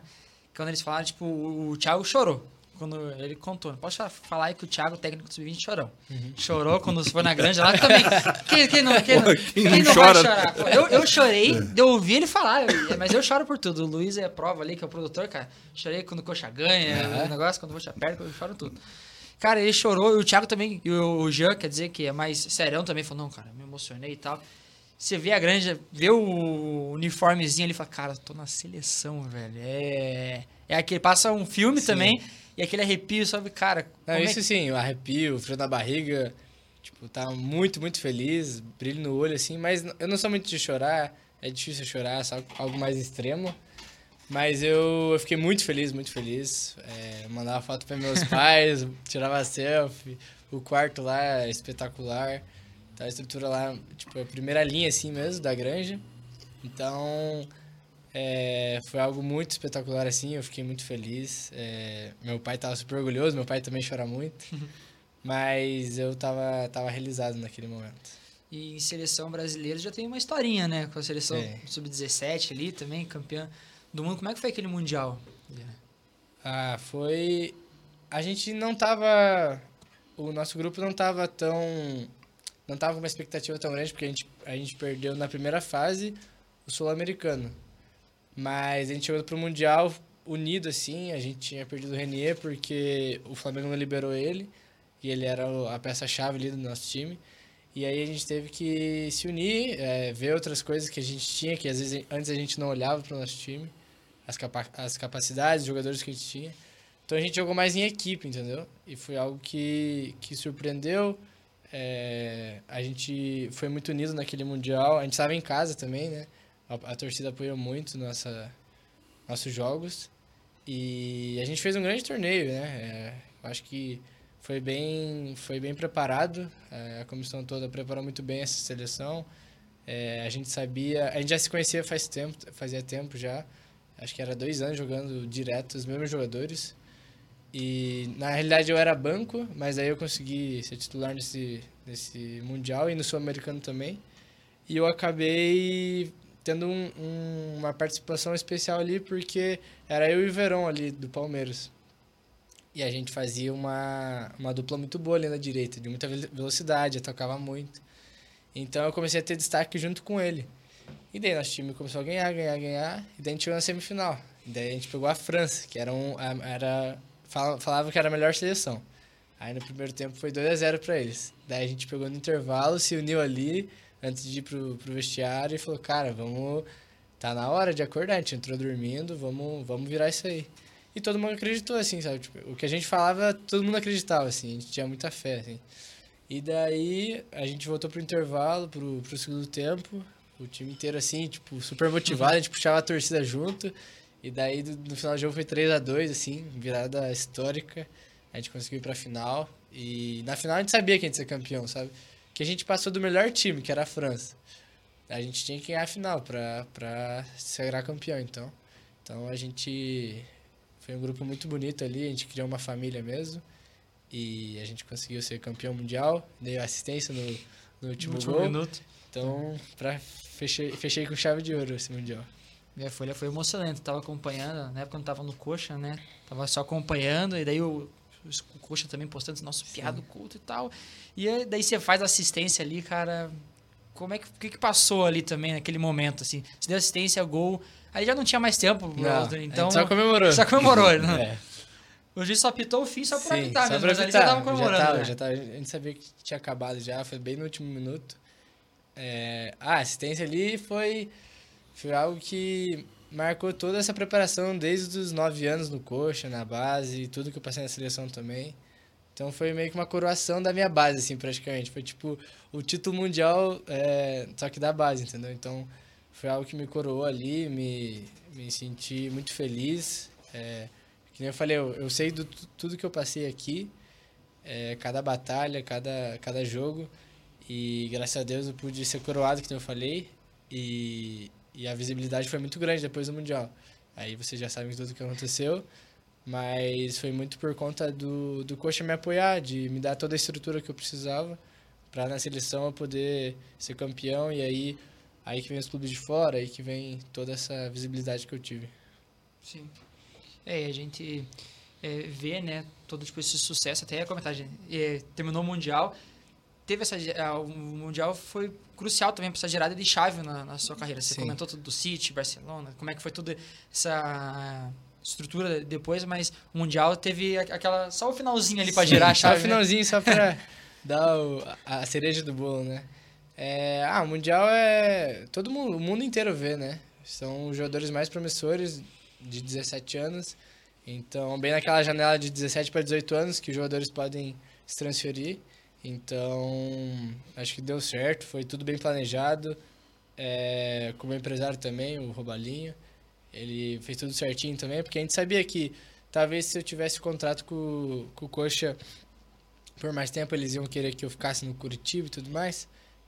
Quando eles falaram, tipo, o Thiago chorou quando ele contou. Não posso falar aí que o Thiago, técnico do Sub-20, chorou. Uhum. Chorou quando foi na granja lá também. Quem, quem não, quem, Pô, quem quem não, chora? vai chorar? Eu, eu chorei, eu ouvi ele falar, mas eu choro por tudo. O Luiz é prova ali, que é o produtor, cara. Chorei quando o Coxa ganha, o negócio, quando o Coxa perde, eu choro tudo. Cara, ele chorou, e o Thiago também, e o Jean, quer dizer, que é mais serão também, falou, não, cara, me emocionei e tal. Você vê a granja, vê o uniformezinho ali e fala, cara, tô na seleção, velho. É. É aquele, passa um filme Sim. também e aquele arrepio, sabe, cara. Não, isso é... sim, o arrepio, o frio na barriga. Tipo, tá muito, muito feliz, brilho no olho, assim. Mas eu não sou muito de chorar, é difícil chorar, só algo mais extremo. Mas eu, eu fiquei muito feliz, muito feliz. É, mandava foto para meus pais, tirava selfie. O quarto lá é espetacular. Então a estrutura lá, tipo, a primeira linha assim mesmo, da granja. Então, é, foi algo muito espetacular assim, eu fiquei muito feliz. É, meu pai estava super orgulhoso, meu pai também chora muito. mas eu tava, tava realizado naquele momento. E em seleção brasileira já tem uma historinha, né? Com a seleção sub-17 ali também, campeã do mundo. Como é que foi aquele Mundial? Ah, foi... A gente não tava... O nosso grupo não tava tão... Não tava com uma expectativa tão grande, porque a gente, a gente perdeu na primeira fase o Sul-Americano. Mas a gente chegou pro Mundial unido, assim. A gente tinha perdido o Renier porque o Flamengo não liberou ele. E ele era a peça-chave ali do nosso time. E aí a gente teve que se unir, é, ver outras coisas que a gente tinha, que às vezes antes a gente não olhava para o nosso time, as, capa as capacidades, os jogadores que a gente tinha. Então a gente jogou mais em equipe, entendeu? E foi algo que, que surpreendeu. É, a gente foi muito unido naquele Mundial. A gente estava em casa também, né? A, a, torcida apoiou muito nossa, nossos jogos. E a gente fez um grande torneio, né? É, acho que foi bem, foi bem preparado. É, a comissão toda preparou muito bem essa seleção. É, a gente sabia, a gente já se conhecia faz tempo, fazia tempo já. Acho que era dois anos jogando direto os mesmos jogadores. E na realidade eu era banco, mas aí eu consegui ser titular nesse, nesse mundial e no sul-americano também. E eu acabei tendo um, um, uma participação especial ali porque era eu e o Verão ali do Palmeiras. E a gente fazia uma, uma dupla muito boa ali na direita, de muita velocidade, atacava muito. Então eu comecei a ter destaque junto com ele. E daí nosso time começou a ganhar, ganhar, ganhar. E daí a gente chegou na semifinal. E daí a gente pegou a França, que era um. Era, falava que era a melhor seleção. Aí no primeiro tempo foi 2 a 0 para eles. Daí a gente pegou no intervalo, se uniu ali antes de ir pro, pro vestiário e falou: Cara, vamos. Tá na hora de acordar. A gente entrou dormindo, vamos, vamos virar isso aí. E todo mundo acreditou, assim, sabe? Tipo, o que a gente falava, todo mundo acreditava, assim. A gente tinha muita fé, assim. E daí, a gente voltou pro intervalo, pro, pro segundo tempo. O time inteiro, assim, tipo, super motivado. A gente puxava a torcida junto. E daí, no final do jogo, foi 3 a 2 assim, virada histórica. A gente conseguiu ir pra final. E na final a gente sabia que a gente ia ser campeão, sabe? Que a gente passou do melhor time, que era a França. A gente tinha que ganhar a final pra, pra se sagrar campeão, então. Então a gente foi um grupo muito bonito ali, a gente criou uma família mesmo. E a gente conseguiu ser campeão mundial, dei assistência no, no último, no último gol. minuto. Então, pra, fechei, fechei com chave de ouro esse mundial. Minha folha foi emocionante, tava acompanhando, na época quando tava no Coxa, né? Tava só acompanhando, e daí o, o Coxa também postando nosso piado culto e tal. E daí você faz assistência ali, cara. Como é que, que, que passou ali também naquele momento, assim? Você deu assistência, gol. Aí já não tinha mais tempo, não, então. Só comemorou. Só comemorou, né? É. O juiz só apitou o fim só pra apitar mesmo, mas ali já tava comemorando. Já tava, né? já tava, a gente sabia que tinha acabado já, foi bem no último minuto. É, a assistência ali foi, foi algo que marcou toda essa preparação desde os nove anos no coxa, na base, tudo que eu passei na seleção também. Então foi meio que uma coroação da minha base, assim, praticamente. Foi tipo o título mundial, é, só que da base, entendeu? Então foi algo que me coroou ali, me, me senti muito feliz. É, que nem eu falei, eu, eu sei do tudo que eu passei aqui, é, cada batalha, cada, cada jogo, e graças a Deus eu pude ser coroado, que eu falei, e, e a visibilidade foi muito grande depois do Mundial. Aí vocês já sabem tudo o que aconteceu, mas foi muito por conta do, do coxa me apoiar, de me dar toda a estrutura que eu precisava para na seleção eu poder ser campeão e aí Aí que vem os clubes de fora, aí que vem toda essa visibilidade que eu tive. Sim. É, a gente é, vê, né, todo tipo, esse sucesso, até ia comentar, é, terminou o Mundial, teve essa, a, o Mundial foi crucial também para essa gerada de chave na, na sua carreira. Você Sim. comentou tudo do City, Barcelona, como é que foi toda essa estrutura depois, mas o Mundial teve aquela, só o finalzinho ali para gerar a chave. Só o né? finalzinho, né? só para dar o, a cereja do bolo, né? É, ah, o Mundial é. Todo mundo, o mundo inteiro vê, né? São os jogadores mais promissores de 17 anos. Então, bem naquela janela de 17 para 18 anos que os jogadores podem se transferir. Então, acho que deu certo, foi tudo bem planejado. É, como empresário também, o Robalinho, ele fez tudo certinho também, porque a gente sabia que talvez se eu tivesse contrato com, com o Coxa por mais tempo, eles iam querer que eu ficasse no Curitiba e tudo mais.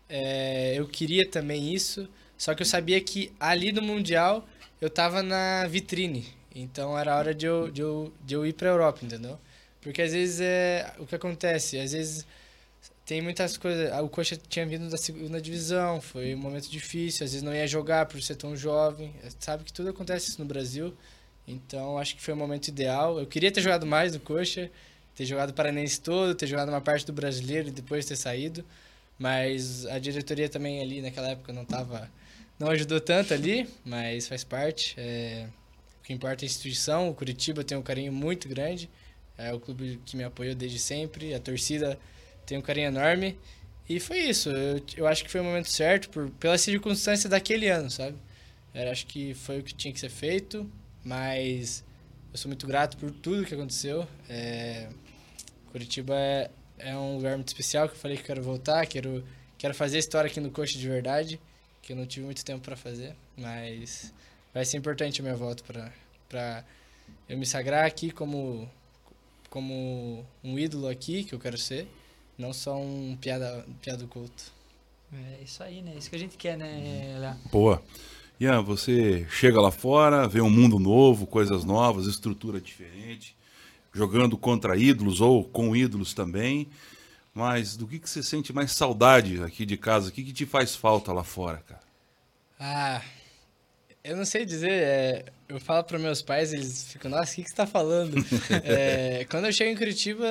é, eu queria também isso, só que eu sabia que ali no Mundial eu tava na vitrine. Então era hora de eu, de eu, de eu ir pra Europa, entendeu? Porque às vezes é o que acontece, às vezes tem muitas coisas. O Coxa tinha vindo da segunda divisão, foi um momento difícil, às vezes não ia jogar por ser tão jovem. Sabe que tudo acontece isso no Brasil. Então acho que foi o momento ideal. Eu queria ter jogado mais no Coxa, ter jogado o Paranense todo, ter jogado uma parte do brasileiro e depois ter saído. Mas a diretoria também ali naquela época não tava. não ajudou tanto ali, mas faz parte. É, o que importa é a instituição. O Curitiba tem um carinho muito grande. É o clube que me apoiou desde sempre. A torcida tem um carinho enorme. E foi isso. Eu, eu acho que foi o momento certo, por, pela circunstância daquele ano, sabe? Eu acho que foi o que tinha que ser feito, mas eu sou muito grato por tudo que aconteceu. É, Curitiba é, é um lugar muito especial que eu falei que quero voltar, quero, quero fazer história aqui no Coxa de verdade, que eu não tive muito tempo para fazer, mas vai ser importante a minha volta para eu me sagrar aqui como, como um ídolo aqui, que eu quero ser não só um piada, piada culto. É isso aí, né? Isso que a gente quer, né, Léo? Boa. Ian, você chega lá fora, vê um mundo novo, coisas novas, estrutura diferente, jogando contra ídolos ou com ídolos também. Mas do que, que você sente mais saudade aqui de casa? O que, que te faz falta lá fora, cara? Ah, eu não sei dizer, é, eu falo para meus pais, eles ficam, nossa, o que, que você tá falando? é, quando eu chego em Curitiba,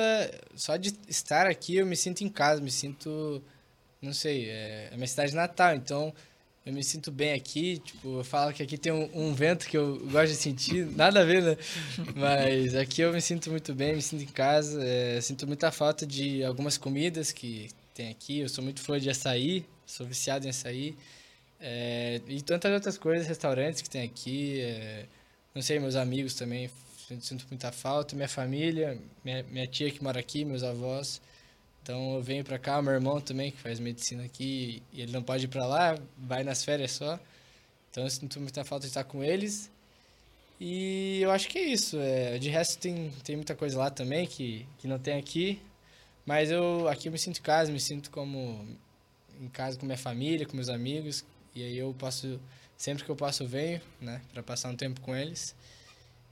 só de estar aqui eu me sinto em casa, me sinto, não sei, é, é minha cidade natal, então eu me sinto bem aqui, tipo, eu falo que aqui tem um, um, vento que eu gosto de sentir, nada a ver, né? Mas aqui eu me sinto muito bem, me sinto em casa, é, sinto muita falta de algumas comidas que tem aqui, eu sou muito fã de açaí, sou viciado em açaí, é, e tantas outras coisas, restaurantes que tem aqui. É, não sei, meus amigos também, sinto muita falta. Minha família, minha, minha tia que mora aqui, meus avós. Então eu venho pra cá, meu irmão também, que faz medicina aqui, e ele não pode ir pra lá, vai nas férias só. Então eu sinto muita falta de estar com eles. E eu acho que é isso. É, de resto tem, tem muita coisa lá também que, que não tem aqui. Mas eu aqui eu me sinto em casa, me sinto como em casa com minha família, com meus amigos, e aí eu passo, sempre que eu passo eu venho, né, para passar um tempo com eles.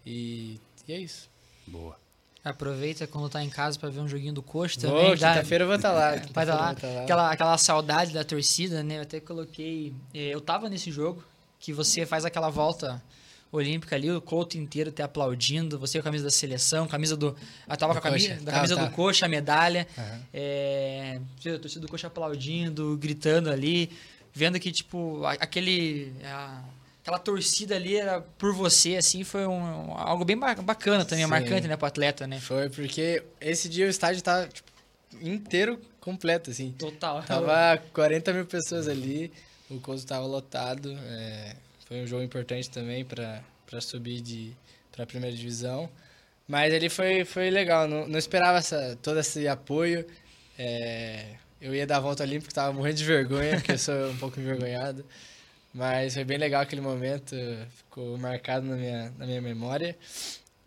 E, e é isso. Boa. Aproveita quando tá em casa para ver um joguinho do Coxa também. Vou, quinta-feira eu vou estar tá lá. Vai estar lá. Tá lá. Aquela, aquela saudade da torcida, né? Eu até coloquei. Eh, eu tava nesse jogo que você faz aquela volta olímpica ali, o Couto inteiro te aplaudindo, você com a camisa da seleção, camisa do. Eu tava do com a camisa, da camisa tá, do Coxa, a medalha. Uhum. É, a torcida do Coxa aplaudindo, gritando ali vendo que, tipo, aquele. A, aquela torcida ali era por você, assim, foi um, algo bem bacana também, Sim. marcante, né, pro atleta, né? Foi, porque esse dia o estádio tava tipo, inteiro completo, assim. Total. Tava 40 mil pessoas ali, o Couso tava lotado. É, foi um jogo importante também para subir de para a primeira divisão. Mas ele foi, foi legal, não, não esperava essa, todo esse apoio. É, eu ia dar a volta olímpica, tava morrendo de vergonha, porque eu sou um pouco envergonhado. Mas foi bem legal aquele momento, ficou marcado na minha, na minha memória.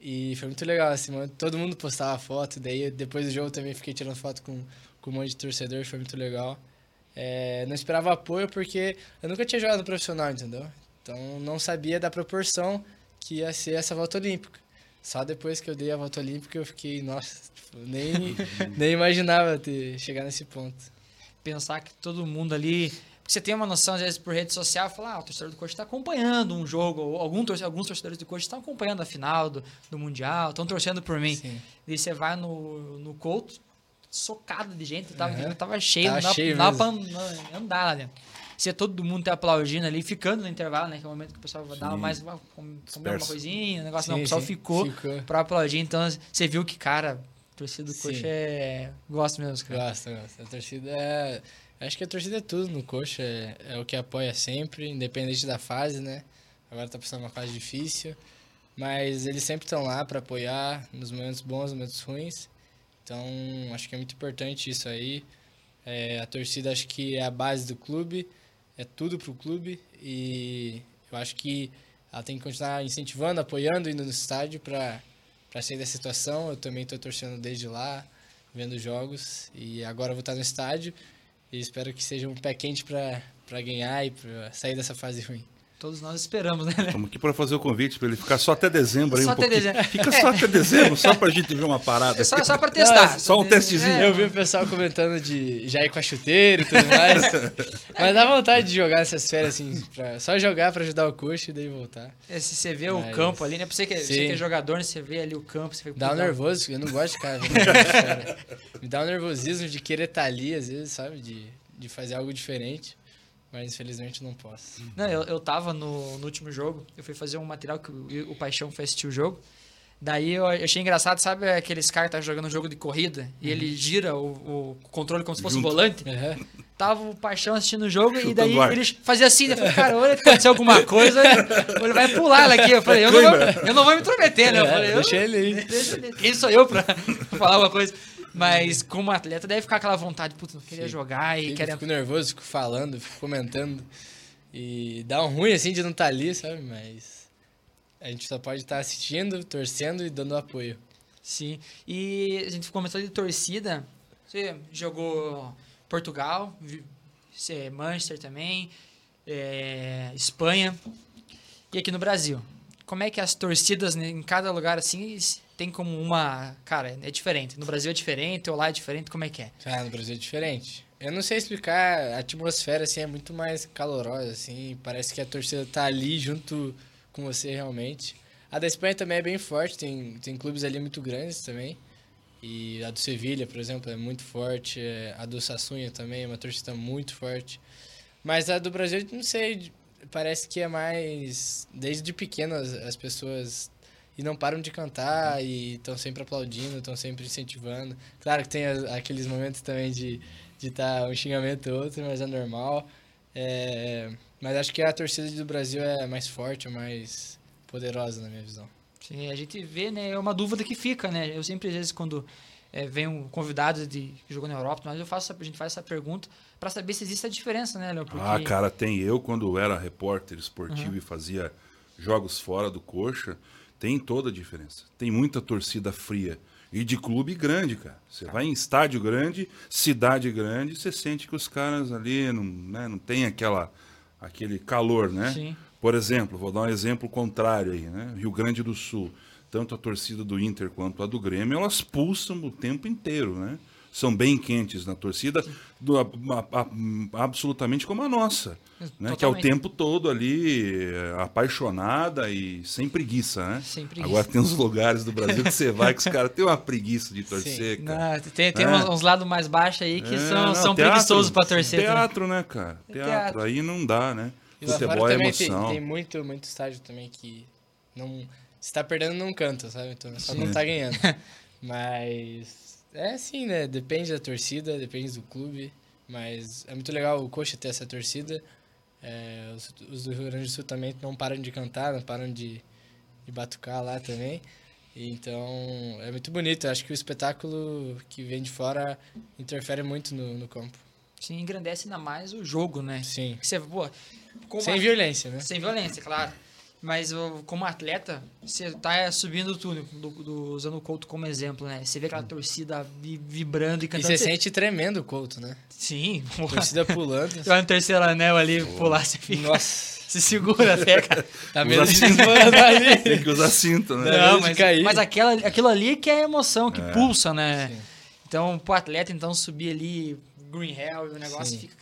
E foi muito legal, assim, todo mundo postava foto, daí depois do jogo também fiquei tirando foto com, com um monte de torcedor, foi muito legal. É, não esperava apoio porque eu nunca tinha jogado profissional, entendeu? Então não sabia da proporção que ia ser essa volta olímpica. Só depois que eu dei a volta olímpica eu fiquei, nossa, tipo, nem, nem imaginava ter chegar nesse ponto. Pensar que todo mundo ali. Você tem uma noção, às vezes, por rede social, falar, ah, o torcedor do Coxa está acompanhando um jogo, ou algum torce, alguns torcedores do Coxa estão acompanhando a final do, do Mundial, estão torcendo por mim. Sim. E você vai no, no Couto, socado de gente, tava, uhum. tava cheio, tava não dava pra andar lá dentro se todo mundo tá aplaudindo ali, ficando no intervalo, né? Que é o momento que o pessoal vai dar mais comer uma coisinha, um negócio. Sim, não, o pessoal sim, ficou, ficou pra aplaudir. Então, você viu que, cara, a torcida do sim. Coxa é. Gosta mesmo, cara. Gosta, gosta. A torcida é. Acho que a torcida é tudo no Coxa, é, é o que apoia sempre, independente da fase, né? Agora tá passando uma fase difícil, mas eles sempre estão lá para apoiar nos momentos bons, nos momentos ruins. Então, acho que é muito importante isso aí. É, a torcida acho que é a base do clube é tudo para o clube e eu acho que ela tem que continuar incentivando, apoiando, indo no estádio para sair da situação. Eu também estou torcendo desde lá, vendo jogos e agora vou estar no estádio. E espero que seja um pé quente pra ganhar e pra sair dessa fase ruim. Todos nós esperamos, né? Estamos aqui para fazer o convite para ele ficar só até dezembro aí Só um até pouquinho. dezembro. Fica só até dezembro, só pra gente ver uma parada. É só, só pra testar. Só um testezinho. É, Eu vi o pessoal comentando de já ir com a chuteira e tudo mais. mas dá vontade de jogar nessas férias, assim, pra, só jogar pra ajudar o coach e daí voltar. é, se você vê o Mas- campo ali, né? Pra você que, você que é jogador, né? Você vê ali o campo, você fica, Dá um "Pô, nervoso, eu não gosto de fora. Me dá um nervosismo de querer estar ali, às vezes, sabe? De, de fazer algo diferente. Mas infelizmente não posso. Não, eu, eu tava no, no último jogo, eu fui fazer um material que o, o Paixão foi assistir o jogo. Daí eu achei engraçado, sabe aqueles caras que tá jogando um jogo de corrida e ele gira o, o controle como se fosse um Junto. volante? Uhum. Tava o Paixão assistindo o jogo e daí ar. ele fazia assim, eu falei, cara, olha que aconteceu alguma coisa, ele vai pular aqui. Eu falei, eu não, vou, eu não vou me intrometer, né? Eu falei, eu, Deixa ele aí. Deixa ele- Quem sou eu pra, pra falar alguma coisa? Mas como atleta deve ficar aquela vontade, putz, não queria Sim. jogar e queria... fico nervoso, fico falando, fico comentando. E dá um ruim assim de não estar ali, sabe? Mas a gente só pode estar assistindo, torcendo e dando apoio. Sim. E a gente começou de torcida. Você jogou Portugal, você- Manchester também, é, Espanha e aqui no Brasil. Como é que as torcidas né, em cada lugar assim tem como uma. Cara, é diferente. No Brasil é diferente, ou lá é diferente, como é que é? Ah, no Brasil é diferente. Eu não sei explicar, a atmosfera assim é muito mais calorosa, assim, parece que a torcida tá ali junto com você realmente. A da Espanha também é bem forte, tem, tem clubes ali muito grandes também. E a do Sevilha, por exemplo, é muito forte. é, A do Sassunha também é uma torcida muito forte. Mas a do Brasil, não sei, parece que é mais. Desde pequeno as, as pessoas e não param de cantar e estão sempre aplaudindo, estão sempre incentivando. Claro que tem aqueles momentos também de de estar um xingamento ou outro, mas é normal. É, mas acho que a torcida do Brasil é mais forte, é mais poderosa na minha visão. Sim, a gente vê, né? É uma dúvida que fica, né? Eu sempre, às vezes, quando é, vem um convidado de que jogou na Europa, mas eu faço, a gente faz essa pergunta para saber se existe a diferença, né, Léo? Porque Ah, cara, tem. Eu, quando era repórter esportivo e fazia jogos fora do coxa, tem toda a diferença. Tem muita torcida fria. E de clube grande, cara. Você vai em estádio grande, cidade grande, você sente que os caras ali não, né, não tem aquela, aquele calor, né? Sim. Por exemplo, vou dar um exemplo contrário aí, né? Rio Grande do Sul. Tanto a torcida do Inter quanto a do Grêmio, elas pulsam o tempo inteiro, né? São bem quentes na torcida, do- a- a- a- absolutamente como a nossa. Né? Que é o tempo todo ali, é, apaixonada e sem preguiça, né? Sem preguiça. Agora tem uns lugares do Brasil que você vai que os caras têm uma preguiça de torcer, cara. Não, tem, tem É. uns, uns lados mais baixos aí que É, são, não, são teatro- preguiçosos pra torcer. também. Teatro, né, cara? Teatro. teatro. Aí não dá, né? E Futebol é também tem, emoção. tem muito, muito estádio também que não. Se tá perdendo, não canta, sabe? Então só não tá ganhando. Mas é assim, né? Depende da torcida, depende do clube. Mas é muito legal o Coxa ter essa torcida. É, os, os do Rio Grande do Sul também não param de cantar, não param de, de batucar lá também. Então é muito bonito. Eu acho que o espetáculo que vem de fora interfere muito no, no campo. Sim, engrandece ainda mais o jogo, né? Sim. Você, pô, Sem a- violência, né? Sem violência, claro. Mas como atleta, você tá subindo o túnel, do, do- usando o Couto como exemplo, né? Você vê aquela torcida vi- vibrando e E cantando. você sente tremendo o Couto, né? Sim, A porra. torcida pulando. Você vai no terceiro anel ali, pular, você fica. Nossa, Se segura até, cara. tá ali. Tem que usar cinto, né? Não, Não, mas, cair. mas aquela, aquilo ali que é a emoção, que pulsa, né? Sim. Então, pro atleta, então, subir ali, Green Hell, o negócio Sim. fica,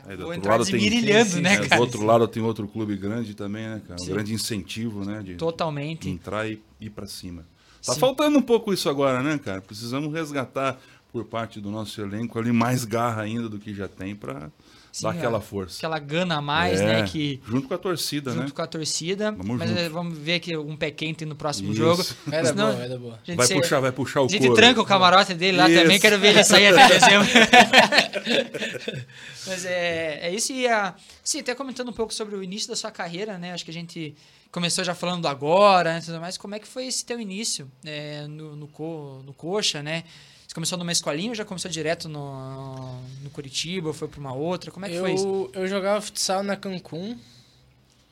caraca, Aí do outro lado tem- Sim, né. É, cara? do outro lado tem outro clube grande também, né, cara? Um Sim. grande incentivo, né? De Totalmente. entrar e ir pra cima. Tá Sim. faltando um pouco isso agora, né, cara? Precisamos resgatar por parte do nosso elenco ali mais garra ainda do que já tem pra Sim, dar aquela a- força. Aquela gana a mais, É, né, que... Junto com a torcida, junto né? com a torcida. Vamos mas junto. eh, vamos ver aqui um pé quente no próximo Isso. jogo. Vai dar Senão, boa, vai dar boa. a gente Vai se- puxar, vai puxar o A gente couro. tranca o camarote dele lá Isso. também, quero ver ele sair até dezembro. Mas é, é isso. E a, sim, até comentando um pouco sobre o início da sua carreira, né? Acho que a gente começou já falando do agora, né, tudo mais. Como é que foi esse teu início é, no, no, co, no Coxa, né? Você começou numa escolinha ou já começou direto no, no Curitiba foi para uma outra? Como é que eu, foi isso? eu jogava futsal na Cancún.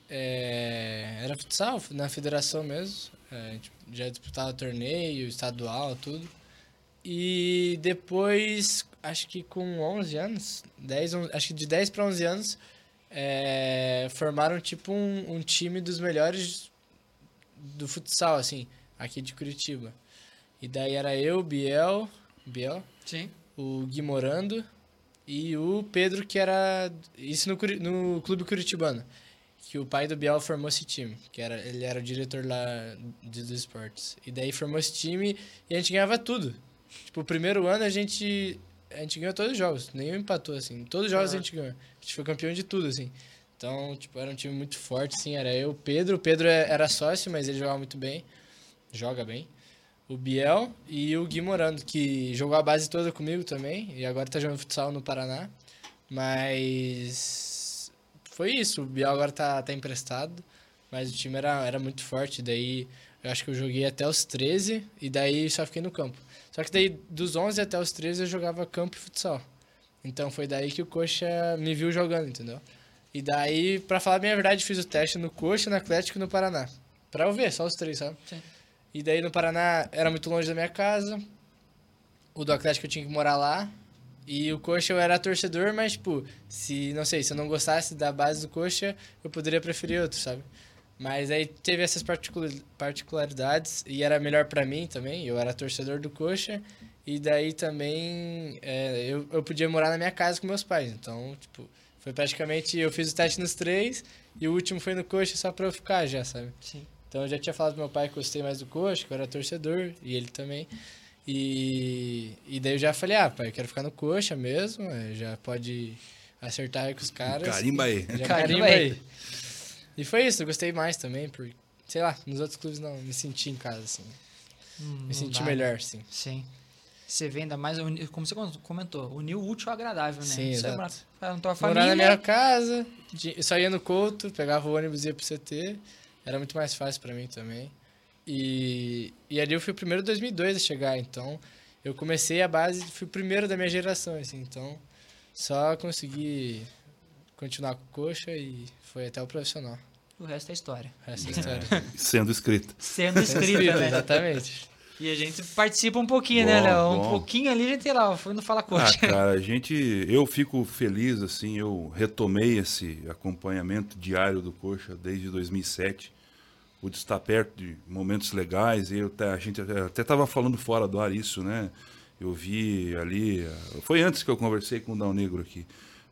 É, era futsal, na federação mesmo. É, já disputava torneio, estadual, tudo. E depois, acho que com 11 anos, 10, 11, acho que de 10 para 11 anos, é, formaram tipo um, um time dos melhores do futsal, assim, aqui de Curitiba. E daí era eu, Biel, Biel, Sim. o Gui Morando e o Pedro, que era. Isso no, no Clube Curitibano. Que o pai do Biel formou esse time. Que era, ele era o diretor lá de, dos esportes. E daí formou esse time e a gente ganhava tudo. Tipo, o primeiro ano a gente. A gente ganhou todos os jogos. Nenhum empatou, assim. Todos os jogos a gente ganhou. A gente foi campeão de tudo, assim. Então, tipo, era um time muito forte, assim. Era eu, o Pedro. O Pedro é- era sócio, mas ele jogava muito bem. Joga bem o Biel e o Gui Morando, que jogou a base toda comigo também, e agora tá jogando futsal no Paraná. Mas foi isso, o Biel agora tá, tá emprestado, mas o time era, era muito forte, daí eu acho que eu joguei até os 13 e daí só fiquei no campo. Só que daí dos 11 até os 13 eu jogava campo e futsal. Então foi daí que o Coxa me viu jogando, entendeu? E daí, pra falar bem a verdade, fiz o teste no Coxa, no Atlético e no Paraná. Pra eu ver, só os três, sabe? Sim. E daí no Paraná era muito longe da minha casa. O do Atlético eu tinha que morar lá. E o Coxa eu era torcedor, mas, tipo, se, não sei, se eu não gostasse da base do Coxa, eu poderia preferir outro, sabe? Mas aí teve essas particula- particularidades e era melhor pra mim também. Eu era torcedor do Coxa. E daí também é, eu, eu podia morar na minha casa com meus pais. Então, tipo, foi praticamente. Eu fiz o teste nos três e o último foi no Coxa só pra eu ficar já, sabe? Sim. Então eu já tinha falado pro meu pai que gostei mais do Coxa, que eu era torcedor, e ele também. E, e daí eu já falei, ah, pai, eu quero ficar no Coxa mesmo, eh, já pode acertar aí com os caras. Carimba aí. Já Carimba carimba aí. aí. E foi isso, eu gostei mais também, porque, sei lá, nos outros clubes não, me senti em casa, assim. Hum, Me senti dá, melhor, né? sim. Sim. Você vê ainda mais, como você comentou, unir o útil ao agradável, né? Sim, Você exato. mora pra tua Morar na minha casa, só ia no Couto, pegava o ônibus e ia pro CT, era muito mais fácil pra mim também. E, e ali eu fui o primeiro em 2002 a chegar, então eu comecei a base, fui o primeiro da minha geração, assim, então só consegui continuar com o coxa e foi até o profissional. O resto é história. O resto é história. Sendo escrita. Sendo escrita, né? Exatamente. E a gente participa um pouquinho, Bom, né, Léo? Um pouquinho ali a gente, sei lá, foi no Fala Ah, Coxa. cara, a gente, eu fico feliz assim, eu retomei esse acompanhamento diário do Coxa desde 2007. Pude estar perto de momentos legais e eu, a gente até estava falando fora do ar isso, né? Eu vi ali, foi antes que eu conversei com o Dal Negro aqui,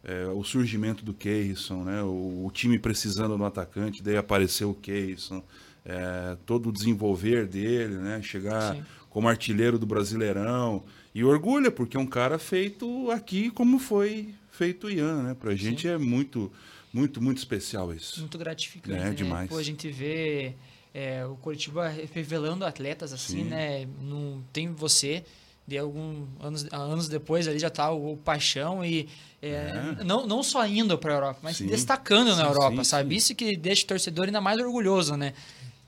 eh, o surgimento do Keirson, né? O, o time precisando do atacante, daí apareceu o Keirson, eh, todo o desenvolver dele, né? Chegar Sim. como artilheiro do Brasileirão. E orgulha, porque é um cara feito aqui como foi feito o Ian, né? Pra gente é muito, muito, muito especial isso. Muito gratificante, É, né? demais. Pô, a gente vê é, o Curitiba revelando atletas assim, Sim. né? Não tem você, de alguns anos, anos depois ali já tá o, o Paixão e é, É. Não, não só indo para a Europa, mas Sim. destacando na Sim, Europa, sim, sabe? Isso que deixa o torcedor ainda mais orgulhoso, né?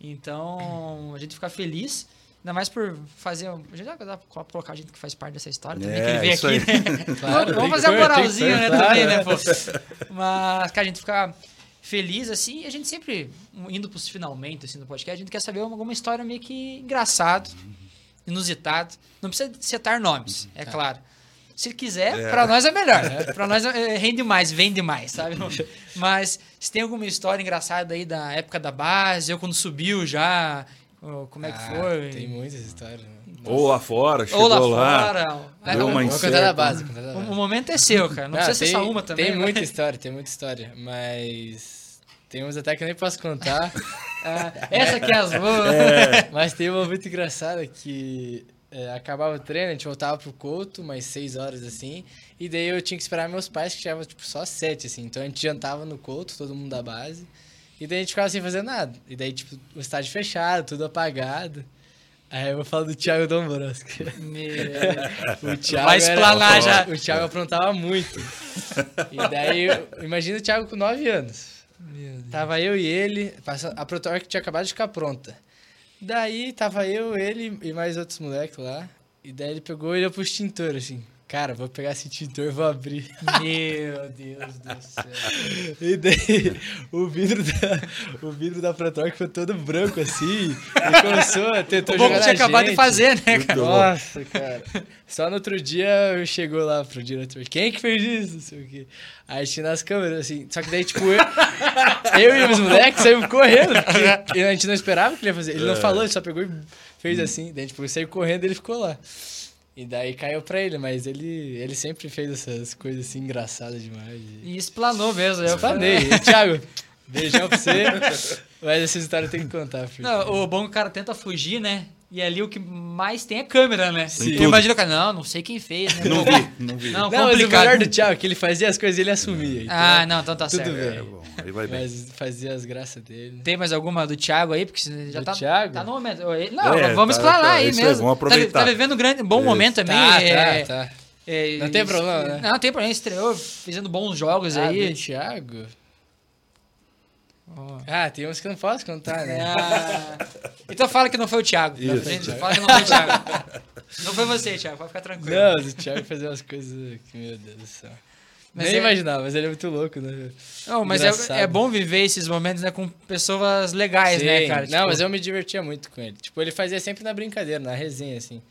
Então, a gente fica feliz, ainda mais por fazer. um- Já dá pra colocar a gente que faz parte dessa história também, É, que ele veio aqui, aí. né? Claro, Vamos fazer a que pôr, tem que moralzinha, né, claro. também, né, pô? Mas, cara, a gente fica feliz, assim, e a gente sempre, indo pros finalmente, assim, do podcast, a gente quer saber alguma história meio que engraçado, inusitado. Não precisa citar nomes, é claro. Se quiser, É. pra nós é melhor. Pra nós é, rende mais, vende mais, sabe? Mas se tem alguma história engraçada aí da época da base, eu quando subiu já, como é que Ah, foi? Tem muitas histórias. né? Ou lá fora, chegou Ou lá, lá. fora. É, deu o- uma incerta. da base. o, base. o momento é seu, cara. Não, Não, precisa ser tem, só uma também. Tem mas- muita história, tem muita história. Mas tem uns até que eu nem posso contar. Ah, essa aqui é as boas. Mas tem uma muito engraçada que é, acabava o treino, a gente voltava pro Couto, mais seis horas assim. E daí eu tinha que esperar meus pais, que chegavam tipo, só sete, assim. Então a gente jantava no Couto, todo mundo da base. E daí a gente ficava sem fazer nada. E daí, tipo, o estádio fechado, tudo apagado. Aí eu vou falar do Thiago Dombrowski. Meu... O Thiago Vai explanar era- já. O Thiago aprontava muito. E daí, imagina o Thiago com 9 anos. Tava eu e ele, a Protorque tinha acabado de ficar pronta. Daí tava eu, ele e mais outros moleques lá. E daí ele pegou e olhou pro extintor, assim. Cara, vou pegar esse extintor e vou abrir. Meu Deus do céu. E daí o vidro da, o vidro da Protorque foi todo branco assim. E começou, tentou O bom que jogar tinha na acabado de fazer, né, cara? Nossa, cara. Só no outro dia chegou lá pro diretor. Quem que fez isso? Não sei o quê. Aí tinha nas câmeras, assim. Só que daí, tipo, eu, eu e os moleques saímos correndo. Porque a gente não esperava que ele ia fazer. Ele não falou, ele só pegou e fez assim. Daí, tipo, eu saí correndo e ele ficou lá. E daí caiu pra ele, mas ele, ele sempre fez essas coisas assim engraçadas demais. E... Explanou mesmo. Eu Explanei. E, Thiago, beijão pra você. Mas essa história tem que contar, filho. Não, o bom é que o cara tenta fugir, né? E ali o que mais tem é câmera, né? Sim. Eu imagino o cara, não, não sei quem fez, né? Não vi, não vi. Não, Não, mas o melhor do Thiago é que ele fazia as coisas e ele assumia. Então, Ah, não, então tá Tudo certo. bem. É, bom, aí vai bem. Mas fazia as graças dele. Tem mais alguma do Thiago aí? Porque você já Do tá, Thiago? tá no momento. Não, É, vamos tá- explanar tá, aí aí, mesmo. vamos aproveitar. Tá, tá vivendo um grande, bom Isso. momento também. Tá, é, tá, tá. é, Não tem problema, né? Não, tem problema. Estreou fazendo bons jogos Ah, aí. do Thiago? Ó. Ah, tem uns que eu não posso contar, né? Ah, então fala que não foi o Thiago. Isso. Gente, fala que não foi o Thiago. Não foi você, Thiago. Pode ficar tranquilo. Não, o Thiago fazia umas coisas que, meu Deus do céu. Mas Nem é- imaginava, mas ele é muito louco, né? Não, mas é, é bom viver esses momentos né, com pessoas legais, né, Sim. cara? Não, Tipo, mas eu me divertia muito com ele. Tipo, ele fazia sempre na brincadeira, na resenha, assim.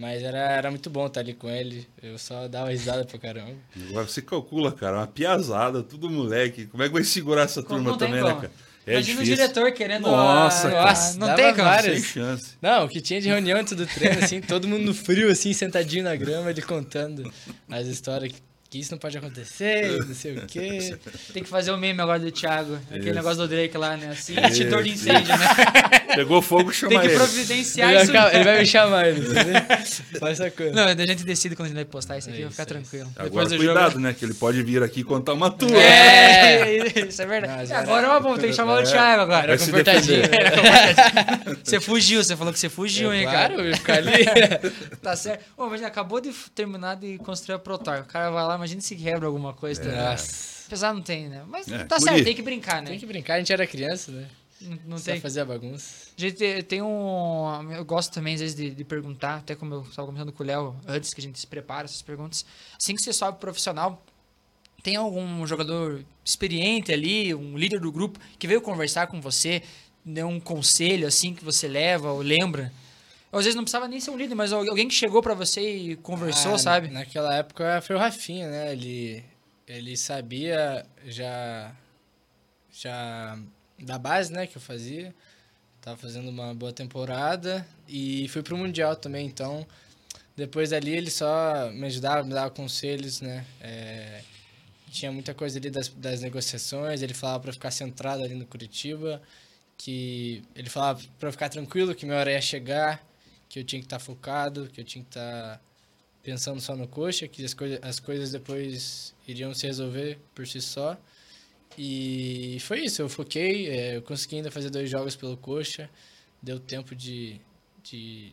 Mas era, era muito bom estar ali com ele. Eu só dava risada pra caramba. Agora você calcula, cara, uma piazada, tudo moleque. Como é que vai segurar essa Como turma também, como. né, cara? É Imagina difícil. o diretor querendo. Nossa, ah, cara. ah, não tem várias. Sem chance. Não, o que tinha de reunião antes do treino, assim, todo mundo no frio, assim, sentadinho na grama, ele contando as histórias que, que isso não pode acontecer, não sei o quê. Tem que fazer o meme agora do Thiago. Aquele Isso. negócio do Drake lá, né? Assim, extintor de incêndio, né? Pegou fogo, chama Tem que ele. providenciar Ele isso. vai, ele vai me chamar, ele? Faz essa coisa. Não, a gente decide quando a gente vai postar isso aqui, É vai ficar é tranquilo. Agora, Depois do cuidado, jogo. né? Que ele pode vir aqui contar uma tua. É, isso é verdade. Mas era- agora é uma boa, tem que chamar o É. Thiago agora. Vai se comportadinho. defender. Era comportadinho. Você fugiu, você falou que você fugiu, hein, cara? Claro, eu ia ficar ali. Tá certo. Ô, imagina, acabou de terminar de construir a Protar. O cara vai lá, imagina se quebra alguma coisa. também. Nossa. Apesar não tem, né? Mas É, tá certo, tem que brincar, né? Tem que brincar, a gente era criança, né? Não, não Só tem. fazia bagunça. A gente tem um. Eu gosto também, às vezes, de, de perguntar, até como eu estava conversando com o Léo antes que a gente se prepara essas perguntas. Assim que você sobe profissional, tem algum jogador experiente ali, um líder do grupo, que veio conversar com você, deu um conselho assim que você leva ou lembra? Às vezes não precisava nem ser um líder, mas alguém que chegou pra você e conversou, Ah, sabe? Naquela época foi o Rafinha, né? Ele, ele sabia já, já da base, né, que eu fazia. Tava fazendo uma boa temporada e fui pro Mundial também, então depois dali ele só me ajudava, me dava conselhos, né? É, tinha muita coisa ali das, das negociações, ele falava para ficar centrado ali no Curitiba, que ele falava para ficar tranquilo que minha hora ia chegar, que eu tinha que estar focado, que eu tinha que estar pensando só no coxa, que as, as coisas depois iriam se resolver por si só. E foi isso, eu foquei, é, eu consegui ainda fazer dois jogos pelo coxa, deu tempo de, de,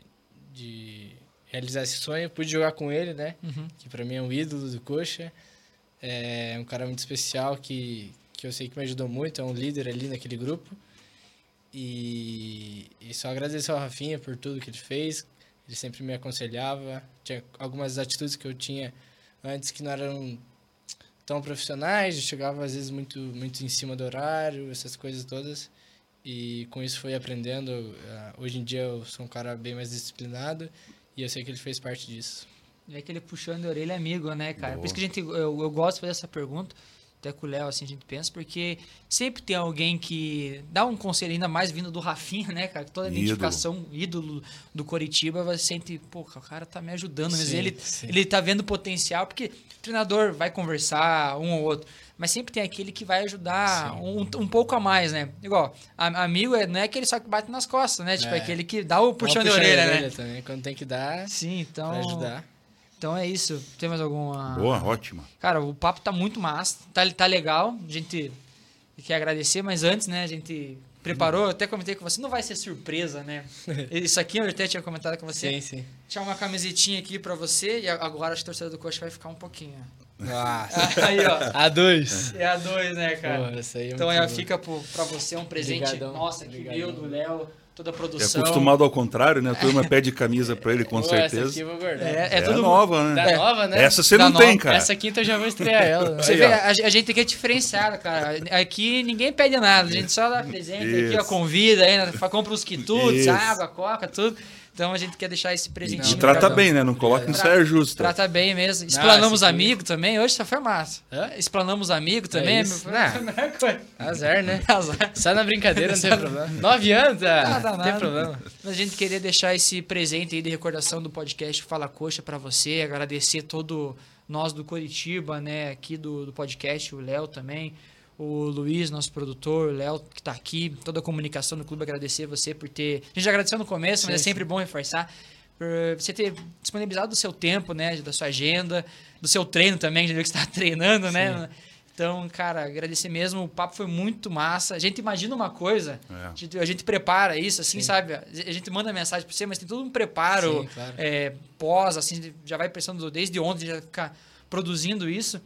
de realizar esse sonho, pude jogar com ele, né, Uhum. que pra mim é um ídolo do coxa, é um cara muito especial que, que eu sei que me ajudou muito, é um líder ali naquele grupo. E, e só agradecer ao Rafinha por tudo que ele fez. Ele sempre me aconselhava. Tinha algumas atitudes que eu tinha antes que não eram tão profissionais. Eu chegava às vezes muito, muito em cima do horário, essas coisas todas. E com isso fui aprendendo. Ah, Hoje em dia eu sou um cara bem mais disciplinado e eu sei que ele fez parte disso. É aquele puxando de orelha amigo, né, cara? Boa. Por isso que a gente, eu, eu gosto de fazer essa pergunta, até com o Léo, assim, a gente pensa, porque sempre tem alguém que dá um conselho, ainda mais vindo do Rafinha, né, cara? Toda a identificação, ídolo do Coritiba, você sente, pô, o cara tá me ajudando mesmo. Sim, Ele, sim. ele tá vendo potencial, porque o treinador vai conversar, um ou outro. Mas sempre tem aquele que vai ajudar um, um pouco a mais, né? Igual, a- amigo é- não é aquele só que bate nas costas, né? Tipo, é É. aquele que dá o puxão de Vamos puxar orelha, né? também. Quando tem que dar, Sim, então. pra ajudar. Então é isso. Tem mais alguma. Boa, ótima. Cara, o papo tá muito massa, tá, tá legal. A gente quer agradecer, mas antes, né, a gente preparou, eu até comentei com você, não vai ser surpresa, né? Isso aqui eu até tinha comentado com você. Sim, sim. Tinha uma camisetinha aqui pra você e agora a torcida do Coxa vai ficar um pouquinho. Nossa. Aí, ó. A2. É a dois, né, cara? Porra, essa aí é então muito aí fica pro, pra você um presente. Obrigadão. Nossa, que meu do Léo. Toda a É produção. acostumado ao contrário, né? A turma pede camisa pra ele, com Pô, Essa aqui certeza. eu vou guardar. É, É, é tudo nova, né? Da nova, né? Essa você Da não nova. tem, cara. Essa quinta eu já vou estrear ela. Você Aí, vê, a, a gente aqui é diferenciado, cara. Aqui ninguém pede nada, a gente só dá presente aqui, ó, convida, aí, né, compra os quitutes, água, coca, tudo. Então a gente quer deixar esse presentinho. E Não, trata bem, né? Não coloca em Tra- saia justa. Trata bem mesmo. Explanamos aqui- amigo também, hoje só foi massa. Hã? Explanamos amigo também. É isso. foi Não. a melhor coisa. Azar, né? Azar. Só na brincadeira, não tem problema. Nove anos, ah, Nada, não tem nada. problema. A gente queria deixar esse presente aí de recordação do podcast Fala Coxa pra você, agradecer todo nós do Coritiba, né, aqui do, do podcast, o Léo também, o Luiz, nosso produtor, o Léo que tá aqui, toda a comunicação do clube, agradecer você por ter... A gente já agradeceu no começo, mas é Sim, sempre bom reforçar, por você ter disponibilizado o seu tempo, né, da sua agenda, do seu treino também, já viu que você tá treinando, né? Então, cara, agradecer mesmo. O papo foi muito massa. A gente imagina uma coisa, É. a, gente, a gente prepara isso, assim, sabe? A gente manda mensagem pra você, mas tem todo um preparo Sim, claro. é, pós, assim, já vai pensando desde ontem, já ficar produzindo isso,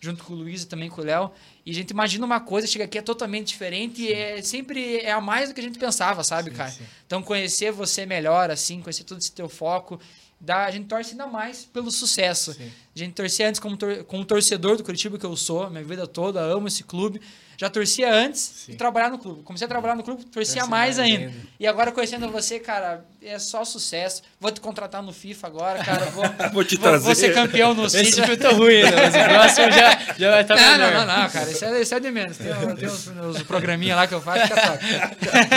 junto com o Luiz e também com o Léo. E a gente imagina uma coisa, chega aqui é totalmente diferente e é sempre é a mais do que a gente pensava, sabe, Sim, cara? sim. Então, conhecer você melhor, assim, conhecer todo esse teu foco, dá, a gente torce ainda mais pelo sucesso. Sim. A gente torcia antes como, tor como torcedor do Curitiba, que eu sou, minha vida toda, amo esse clube. Já torcia antes Sim. de trabalhar no clube. Comecei a trabalhar no clube, torcia Torce mais, mais ainda. ainda. E agora, conhecendo você, cara, é só sucesso. Vou te contratar no FIFA agora, cara. Vou, Vou te vou, trazer. vou ser campeão no Esse FIFA. tá ruim, né? Mas o próximo já, já vai estar Não, melhor. não, não, não, cara. Isso é, isso é de menos. Tem, tem os, os programinha lá que eu faço, fica top.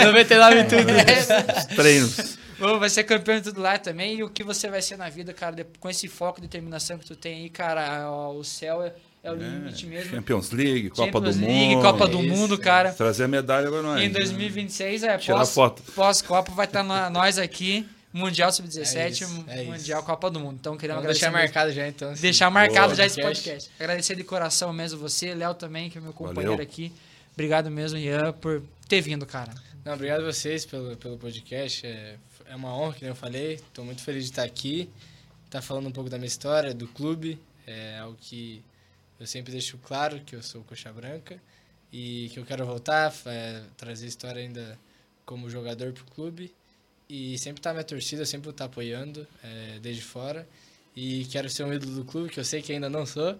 99 e tudo. É, Treinos. Vai ser campeão de tudo lá também. E o que você vai ser na vida, cara, com esse foco e determinação que tu tem aí, cara, o céu é, é o limite mesmo. Champions League, Copa Champions do League, Mundo. Copa do Isso, Mundo, é. cara. Trazer a medalha pra nós. Em né? 2026, é, Tirar pós, foto. pós-Copa vai estar na- nós aqui, Mundial Sub-17, É é Mundial isso. Copa do Mundo. Então, queremos Vamos deixar agradecer marcado já, então. assim. Deixar marcado Boa. já esse Podcast. podcast. Agradecer de coração mesmo você, Léo também, que é meu companheiro Valeu. aqui. Obrigado mesmo, Ian, por ter vindo, cara. Não, obrigado a vocês pelo, pelo podcast. É, é uma honra, nem eu falei. Estou muito feliz de estar aqui. Estar falando um pouco da minha história, do clube. É algo que eu sempre deixo claro, que eu sou coxa branca. E que eu quero voltar, é, trazer história ainda como jogador pro clube. E sempre estar minha torcida, sempre estar apoiando, é, desde fora. E quero ser um ídolo do clube, que eu sei que ainda não sou.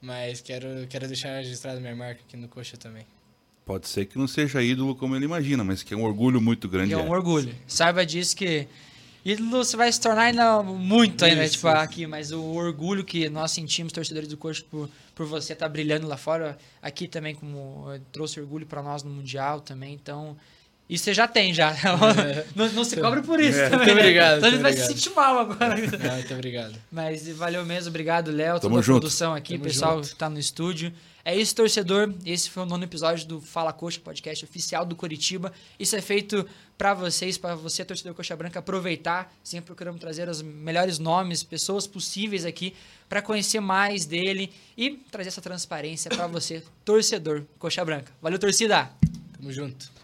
Mas quero, quero deixar registrada minha marca aqui no Coxa também. Pode ser que não seja ídolo como ele imagina, mas que é um orgulho muito grande. É é. um orgulho. Saiba disso que ídolo você vai se tornar ainda muito ainda, Isso, tipo, isso. aqui, mas o orgulho que nós sentimos, torcedores do Coxa, por, por você estar brilhando lá fora, aqui também, como eh, trouxe orgulho para nós no Mundial também, então. Isso você já tem, já. não, não se cobre por isso É. também. Muito né? obrigado, Então a gente vai se obrigado. sentir mal agora. Não, muito obrigado. Mas valeu mesmo, obrigado, Léo, Tamo toda a junto. produção aqui, Tamo pessoal junto. que tá no estúdio. É isso, torcedor. Esse foi o nono episódio do Fala Coxa, podcast oficial do Curitiba. Isso é feito pra vocês, pra você, torcedor Coxa Branca, aproveitar. Sempre procuramos trazer os melhores nomes, pessoas possíveis aqui, pra conhecer mais dele e trazer essa transparência pra você, torcedor Coxa Branca. Valeu, torcida! Tamo junto.